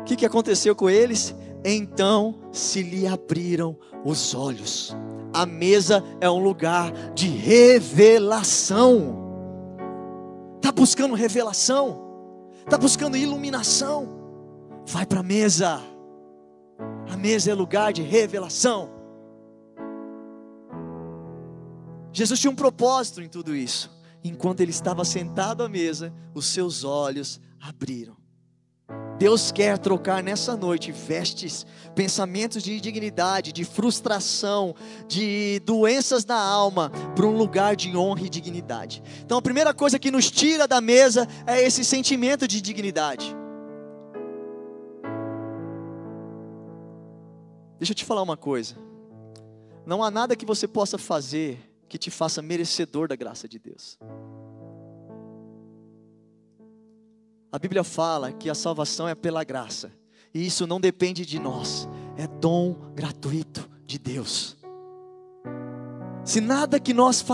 Speaker 1: o que, que aconteceu com eles? Então se lhe abriram os olhos. A mesa é um lugar de revelação. Está buscando revelação? Está buscando iluminação? Vai para a mesa. A mesa é lugar de revelação. Jesus tinha um propósito em tudo isso enquanto ele estava sentado à mesa, os seus olhos abriram. Deus quer trocar nessa noite vestes, pensamentos de indignidade, de frustração, de doenças na alma, para um lugar de honra e dignidade. Então a primeira coisa que nos tira da mesa é esse sentimento de dignidade. Deixa eu te falar uma coisa. Não há nada que você possa fazer que te faça merecedor da graça de Deus. A Bíblia fala que a salvação é pela graça, e isso não depende de nós, é dom gratuito de Deus. Se nada que nós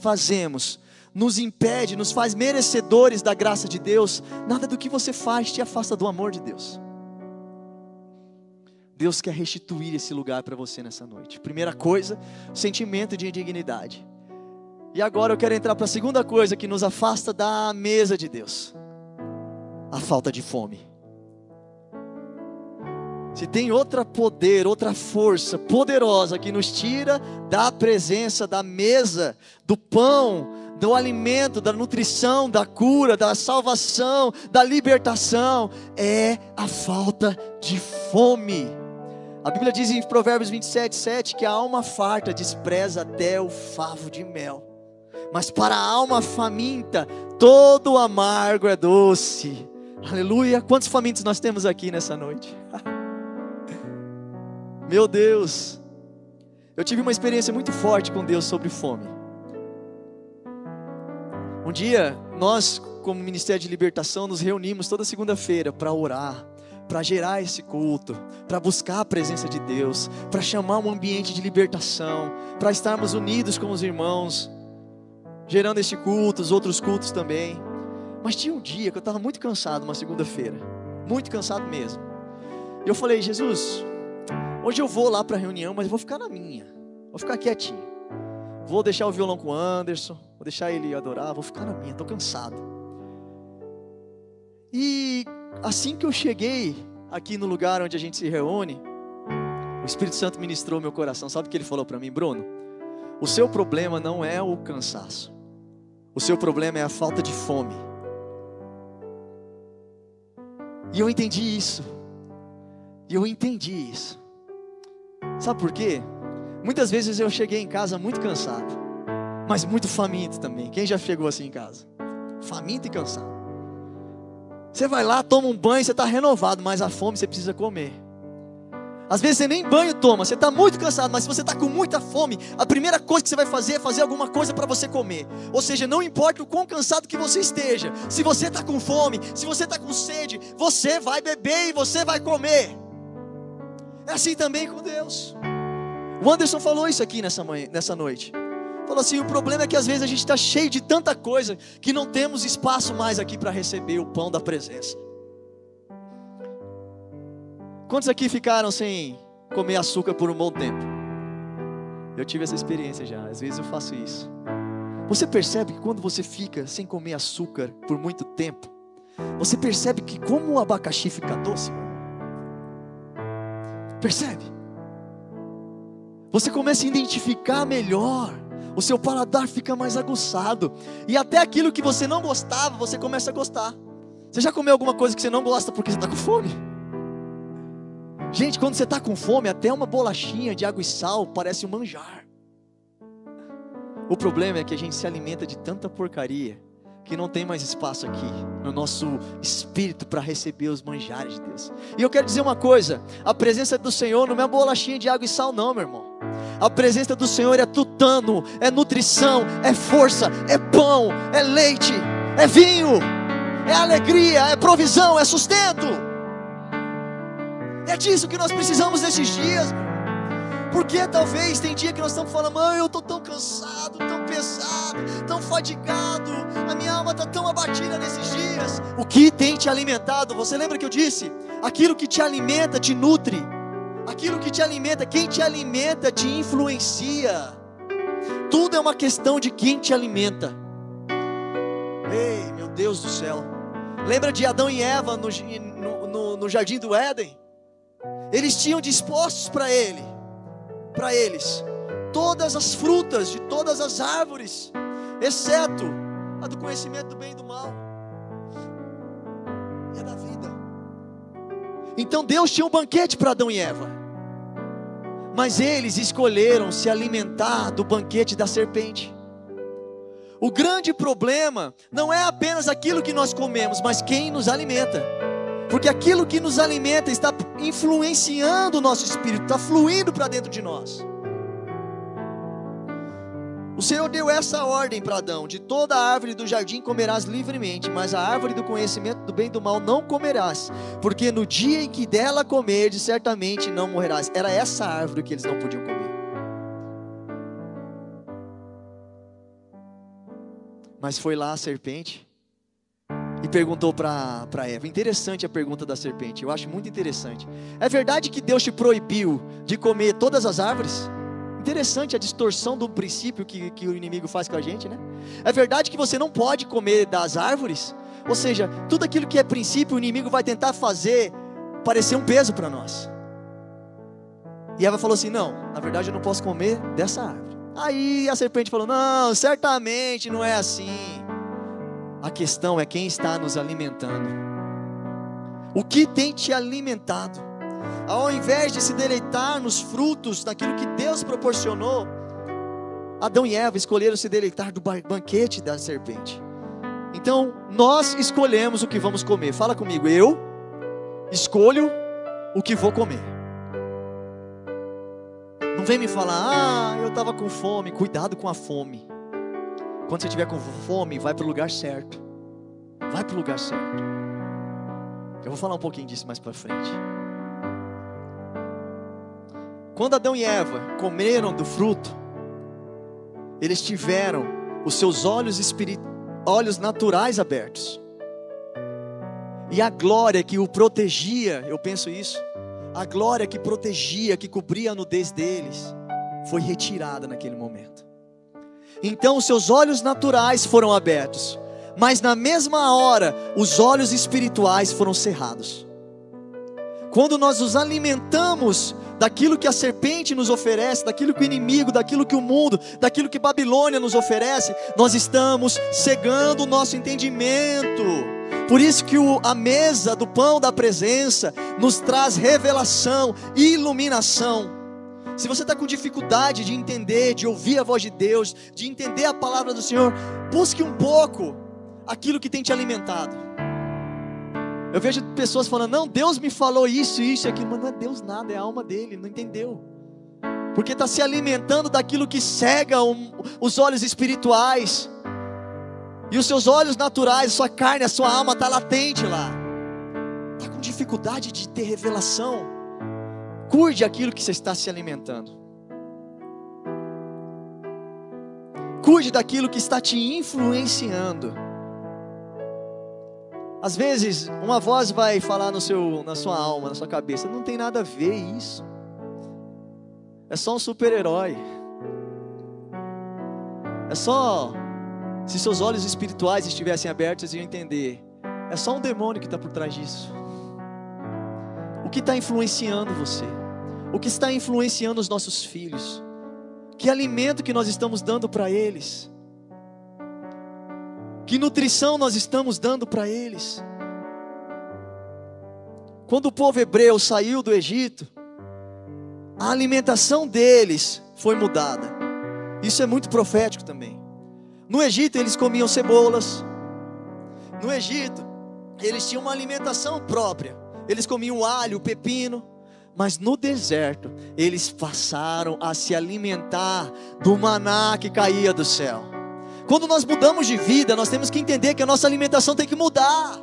Speaker 1: fazemos nos impede, nos faz merecedores da graça de Deus, nada do que você faz te afasta do amor de Deus. Deus quer restituir esse lugar para você nessa noite. Primeira coisa, sentimento de indignidade. E agora eu quero entrar para a segunda coisa que nos afasta da mesa de Deus: a falta de fome. Se tem outra poder, outra força poderosa que nos tira da presença da mesa, do pão, do alimento, da nutrição, da cura, da salvação, da libertação, é a falta de fome. A Bíblia diz em Provérbios 27, 7 que a alma farta despreza até o favo de mel, mas para a alma faminta todo amargo é doce. Aleluia! Quantos famintos nós temos aqui nessa noite? Meu Deus! Eu tive uma experiência muito forte com Deus sobre fome. Um dia, nós, como Ministério de Libertação, nos reunimos toda segunda-feira para orar para gerar esse culto, para buscar a presença de Deus, para chamar um ambiente de libertação, para estarmos unidos com os irmãos, gerando esse culto, os outros cultos também. Mas tinha um dia que eu estava muito cansado, uma segunda-feira, muito cansado mesmo. E eu falei, Jesus, hoje eu vou lá para a reunião, mas eu vou ficar na minha. Vou ficar quietinho. Vou deixar o violão com o Anderson, vou deixar ele adorar, vou ficar na minha, estou cansado. E assim que eu cheguei aqui no lugar onde a gente se reúne, o Espírito Santo ministrou meu coração. Sabe o que ele falou para mim, Bruno? O seu problema não é o cansaço. O seu problema é a falta de fome. E eu entendi isso. E eu entendi isso. Sabe por quê? Muitas vezes eu cheguei em casa muito cansado, mas muito faminto também. Quem já chegou assim em casa? Faminto e cansado. Você vai lá, toma um banho, você está renovado, mas a fome você precisa comer. Às vezes você nem banho toma, você está muito cansado, mas se você está com muita fome, a primeira coisa que você vai fazer é fazer alguma coisa para você comer. Ou seja, não importa o quão cansado que você esteja, se você está com fome, se você está com sede, você vai beber e você vai comer. É assim também com Deus. O Anderson falou isso aqui nessa, manhã, nessa noite. Falou assim: o problema é que às vezes a gente está cheio de tanta coisa que não temos espaço mais aqui para receber o pão da presença. Quantos aqui ficaram sem comer açúcar por um bom tempo? Eu tive essa experiência já, às vezes eu faço isso. Você percebe que quando você fica sem comer açúcar por muito tempo, você percebe que como o abacaxi fica doce? Percebe? Você começa a identificar melhor, o seu paladar fica mais aguçado, e até aquilo que você não gostava, você começa a gostar. Você já comeu alguma coisa que você não gosta porque você está com fome? Gente, quando você está com fome, até uma bolachinha de água e sal parece um manjar. O problema é que a gente se alimenta de tanta porcaria que não tem mais espaço aqui no nosso espírito para receber os manjares de Deus. E eu quero dizer uma coisa: a presença do Senhor não é bolachinha de água e sal, não, meu irmão. A presença do Senhor é tutano, é nutrição, é força, é pão, é leite, é vinho, é alegria, é provisão, é sustento. É disso que nós precisamos nesses dias. Porque talvez tem dia que nós estamos falando, mãe, eu estou tão cansado, tão pesado, tão fadigado, a minha alma está tão abatida nesses dias. O que tem te alimentado? Você lembra que eu disse? Aquilo que te alimenta te nutre, aquilo que te alimenta, quem te alimenta te influencia. Tudo é uma questão de quem te alimenta. Ei, meu Deus do céu. Lembra de Adão e Eva no, no, no, jardim do Éden? Eles tinham dispostos para ele para eles todas as frutas de todas as árvores, exceto a do conhecimento do bem e do mal a da vida. Então Deus tinha um banquete para Adão e Eva, mas eles escolheram se alimentar do banquete da serpente. O grande problema não é apenas aquilo que nós comemos, mas quem nos alimenta porque aquilo que nos alimenta está influenciando o nosso espírito, está fluindo para dentro de nós. O Senhor deu essa ordem para Adão: de toda a árvore do jardim comerás livremente, mas a árvore do conhecimento do bem e do mal não comerás, porque no dia em que dela comerdes, certamente não morrerás. Era essa árvore que eles não podiam comer. Mas foi lá a serpente e perguntou para Eva. Interessante a pergunta da serpente, eu acho muito interessante. É verdade que Deus te proibiu de comer todas as árvores? Interessante a distorção do princípio que, que o inimigo faz com a gente, né? É verdade que você não pode comer das árvores? Ou seja, tudo aquilo que é princípio, o inimigo vai tentar fazer parecer um peso para nós. E Eva falou assim: Não, na verdade eu não posso comer dessa árvore. Aí a serpente falou: Não, certamente não é assim. A questão é quem está nos alimentando. O que tem te alimentado? Ao invés de se deleitar nos frutos daquilo que Deus proporcionou, Adão e Eva escolheram se deleitar do banquete da serpente. Então, nós escolhemos o que vamos comer. Fala comigo, eu escolho o que vou comer. Não vem me falar, ah, eu estava com fome. Cuidado com a fome. Quando você estiver com fome, vai para o lugar certo. Vai para o lugar certo. Eu vou falar um pouquinho disso mais para frente. Quando Adão e Eva comeram do fruto, eles tiveram os seus olhos espirit... olhos naturais abertos. E a glória que o protegia, eu penso isso, a glória que protegia, que cobria a nudez deles, foi retirada naquele momento. Então seus olhos naturais foram abertos, mas na mesma hora os olhos espirituais foram cerrados. Quando nós nos alimentamos daquilo que a serpente nos oferece, daquilo que o inimigo, daquilo que o mundo, daquilo que Babilônia nos oferece, nós estamos cegando o nosso entendimento. Por isso que o, a mesa do pão da presença nos traz revelação, iluminação. Se você está com dificuldade de entender, de ouvir a voz de Deus, de entender a palavra do Senhor, busque um pouco aquilo que tem te alimentado. Eu vejo pessoas falando, não, Deus me falou isso, isso e aquilo, mas não é Deus nada, é a alma dele, não entendeu. Porque está se alimentando daquilo que cega um, os olhos espirituais. E os seus olhos naturais, a sua carne, a sua alma está latente lá. Está com dificuldade de ter revelação. Cuide aquilo que você está se alimentando. Cuide daquilo que está te influenciando. Às vezes, uma voz vai falar no seu, na sua alma, na sua cabeça, não tem nada a ver isso. É só um super-herói. É só se seus olhos espirituais estivessem abertos, iam entender. É só um demônio que está por trás disso. O que está influenciando você? O que está influenciando os nossos filhos? Que alimento que nós estamos dando para eles? Que nutrição nós estamos dando para eles? Quando o povo hebreu saiu do Egito, a alimentação deles foi mudada. Isso é muito profético também. No Egito eles comiam cebolas. No Egito eles tinham uma alimentação própria. Eles comiam alho, pepino. Mas no deserto eles passaram a se alimentar do maná que caía do céu. Quando nós mudamos de vida, nós temos que entender que a nossa alimentação tem que mudar.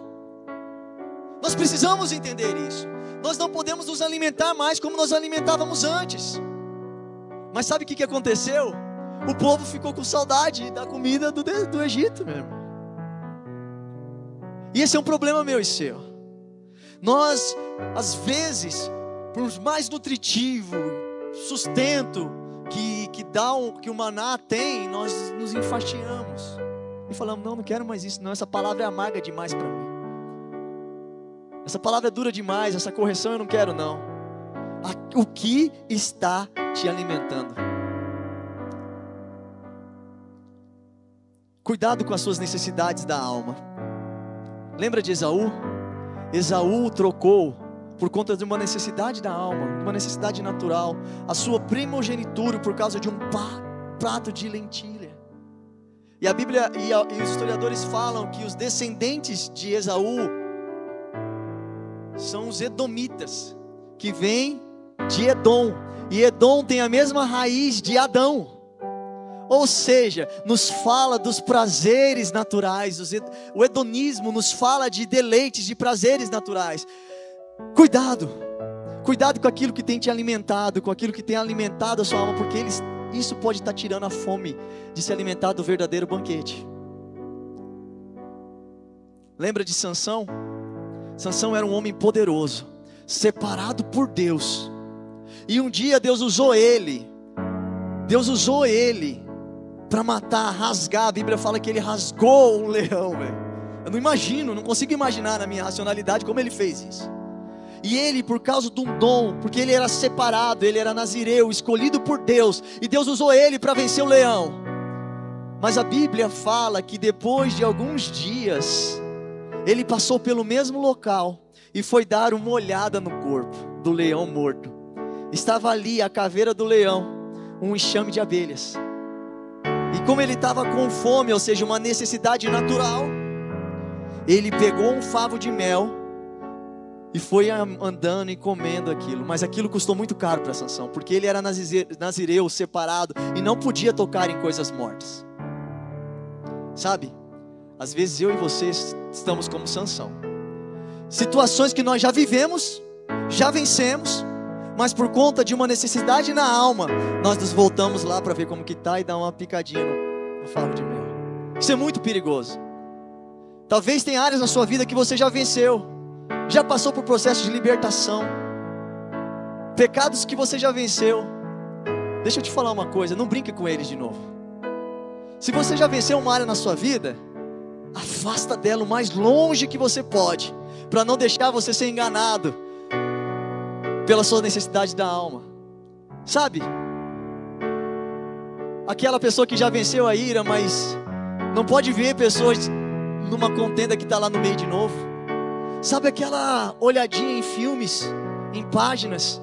Speaker 1: Nós precisamos entender isso. Nós não podemos nos alimentar mais como nós alimentávamos antes. Mas sabe o que, que aconteceu? O povo ficou com saudade da comida do, do Egito mesmo. E esse é um problema meu e seu. Nós, às vezes, por mais nutritivo, sustento, que, que dá um, que o maná tem, nós nos enfastiamos. E falamos, não, não quero mais isso, não. Essa palavra é amarga demais para mim. Essa palavra é dura demais, essa correção eu não quero, não. O que está te alimentando? Cuidado com as suas necessidades da alma. Lembra de Esaú? Esaú trocou por conta de uma necessidade da alma, uma necessidade natural, a sua primogenitura por causa de um prato de lentilha. E a Bíblia e, a, e os historiadores falam que os descendentes de Esaú são os edomitas, que vêm de Edom, e Edom tem a mesma raiz de Adão. Ou seja, nos fala dos prazeres naturais, o hedonismo nos fala de deleites, de prazeres naturais. Cuidado, cuidado com aquilo que tem te alimentado, com aquilo que tem alimentado a sua alma, porque eles, isso pode estar tirando a fome de se alimentar do verdadeiro banquete. Lembra de Sansão? Sansão era um homem poderoso, separado por Deus. E um dia Deus usou ele. Deus usou ele para matar, rasgar. A Bíblia fala que ele rasgou um leão. Eu não imagino, não consigo imaginar na minha racionalidade como ele fez isso. E ele, por causa de um dom, porque ele era separado, ele era nazireu, escolhido por Deus, e Deus usou ele para vencer o leão. Mas a Bíblia fala que depois de alguns dias, ele passou pelo mesmo local e foi dar uma olhada no corpo do leão morto. Estava ali a caveira do leão, um enxame de abelhas. E como ele estava com fome, ou seja, uma necessidade natural, ele pegou um favo de mel e foi andando e comendo aquilo, mas aquilo custou muito caro para Sansão, porque ele era nazireu, separado e não podia tocar em coisas mortas. Sabe? Às vezes eu e você estamos como Sansão. Situações que nós já vivemos, já vencemos, mas por conta de uma necessidade na alma, nós nos voltamos lá para ver como que tá e dar uma picadinha no, no de mel. Isso é muito perigoso. Talvez tenha áreas na sua vida que você já venceu já passou por processo de libertação, pecados que você já venceu. Deixa eu te falar uma coisa, não brinque com eles de novo. Se você já venceu uma área na sua vida, afasta dela o mais longe que você pode, para não deixar você ser enganado pela sua necessidade da alma. Sabe? Aquela pessoa que já venceu a ira, mas não pode ver pessoas numa contenda que está lá no meio de novo. Sabe aquela olhadinha em filmes, em páginas,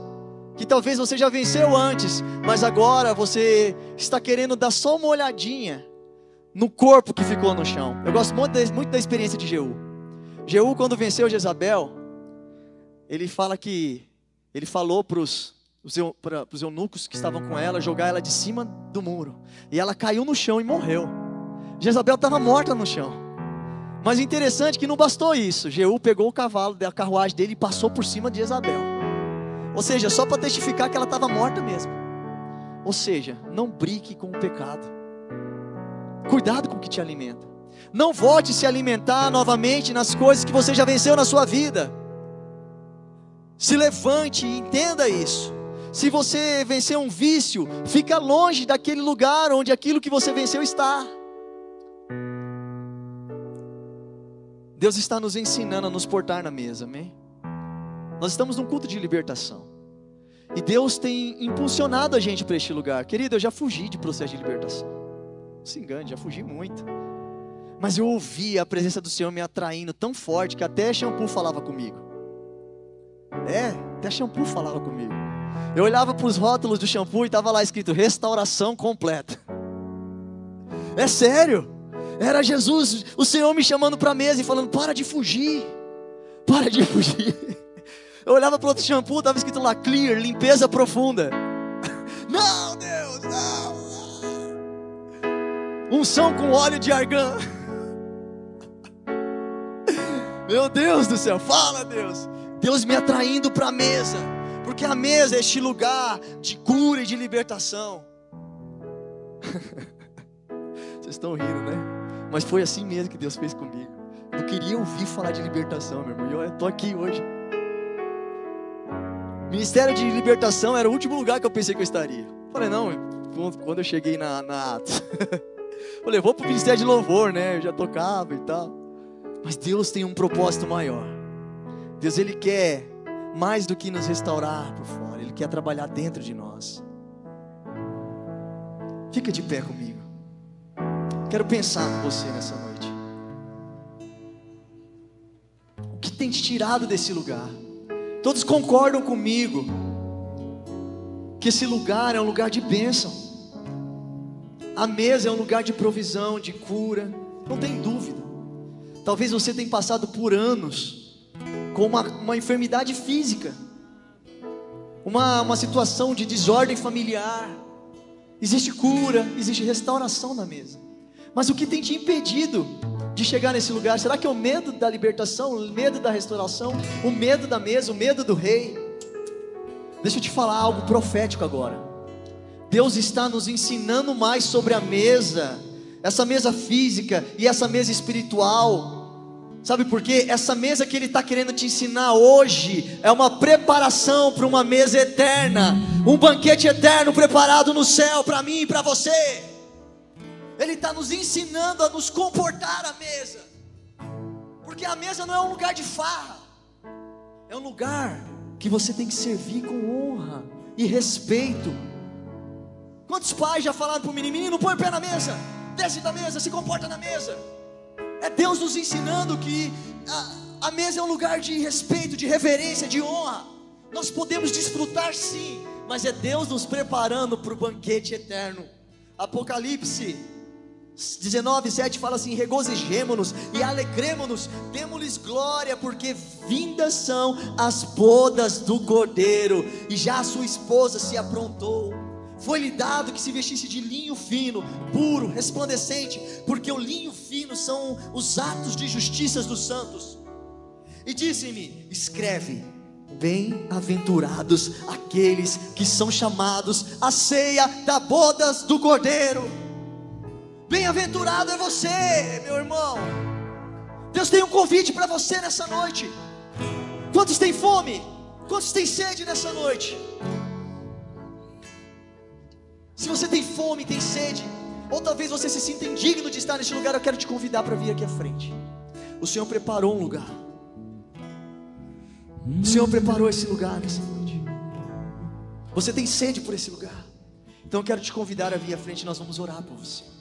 Speaker 1: que talvez você já venceu antes, mas agora você está querendo dar só uma olhadinha no corpo que ficou no chão. Eu gosto muito da, muito da experiência de Jeú. Jeú, quando venceu Jezabel, ele fala que ele falou para os eunucos que estavam com ela jogar ela de cima do muro, e ela caiu no chão e morreu. Jezabel estava morta no chão. Mas interessante que não bastou isso. Jeú pegou o cavalo da carruagem dele e passou por cima de Jezabel. Ou seja, só para testificar que ela estava morta mesmo. Ou seja, não brigue com o pecado. Cuidado com o que te alimenta. Não volte se alimentar novamente nas coisas que você já venceu na sua vida. Se levante e entenda isso. Se você vencer um vício, fica longe daquele lugar onde aquilo que você venceu está. Deus está nos ensinando a nos portar na mesa, amém? Nós estamos num culto de libertação. E Deus tem impulsionado a gente para este lugar. Querido, eu já fugi de processo de libertação. Não se engane, já fugi muito. Mas eu ouvi a presença do Senhor me atraindo tão forte que até shampoo falava comigo. É, até shampoo falava comigo. Eu olhava para os rótulos do shampoo e estava lá escrito restauração completa. É sério. Era Jesus, o Senhor me chamando para a mesa e falando: para de fugir. Para de fugir. Eu olhava para outro shampoo, estava escrito lá clear, limpeza profunda. Não, Deus, não. Unção com óleo de argã. Meu Deus do céu, fala Deus. Deus me atraindo para a mesa, porque a mesa é este lugar de cura e de libertação. Vocês estão rindo, né? Mas foi assim mesmo que Deus fez comigo. Eu queria ouvir falar de libertação, meu irmão. E eu estou aqui hoje. Ministério de Libertação era o último lugar que eu pensei que eu estaria. Falei, não, quando eu cheguei na, na Atos. Falei, vou para o Ministério de Louvor, né? Eu já tocava e tal. Mas Deus tem um propósito maior. Deus, Ele quer mais do que nos restaurar por fora. Ele quer trabalhar dentro de nós. Fica de pé comigo. Quero pensar com você nessa noite. O que tem te tirado desse lugar? Todos concordam comigo que esse lugar é um lugar de bênção. A mesa é um lugar de provisão, de cura, não tem dúvida. Talvez você tenha passado por anos com uma, uma enfermidade física, uma, uma situação de desordem familiar. Existe cura, existe restauração na mesa. Mas o que tem te impedido de chegar nesse lugar? Será que é o medo da libertação, o medo da restauração, o medo da mesa, o medo do rei? Deixa eu te falar algo profético agora. Deus está nos ensinando mais sobre a mesa, essa mesa física e essa mesa espiritual. Sabe por quê? Essa mesa que Ele está querendo te ensinar hoje é uma preparação para uma mesa eterna, um banquete eterno preparado no céu para mim e para você. Ele está nos ensinando a nos comportar à mesa, porque a mesa não é um lugar de farra, é um lugar que você tem que servir com honra e respeito. Quantos pais já falaram para o menino: menino, põe o pé na mesa, desce da mesa, se comporta na mesa? É Deus nos ensinando que a, a mesa é um lugar de respeito, de reverência, de honra. Nós podemos desfrutar sim, mas é Deus nos preparando para o banquete eterno. Apocalipse 19, 7 fala assim: regozijemo-nos e alegremos-nos, demos-lhes glória, porque vindas são as bodas do cordeiro, e já a sua esposa se aprontou. Foi-lhe dado que se vestisse de linho fino, puro, resplandecente, porque o linho fino são os atos de justiça dos santos. E disse-me: escreve, bem-aventurados aqueles que são chamados à ceia da bodas do cordeiro. Bem-aventurado é você, meu irmão. Deus tem um convite para você nessa noite. Quantos têm fome? Quantos têm sede nessa noite? Se você tem fome, tem sede, ou talvez você se sinta indigno de estar neste lugar, eu quero te convidar para vir aqui à frente. O Senhor preparou um lugar. O Senhor preparou esse lugar nessa noite. Você tem sede por esse lugar. Então eu quero te convidar a vir à frente, nós vamos orar por você.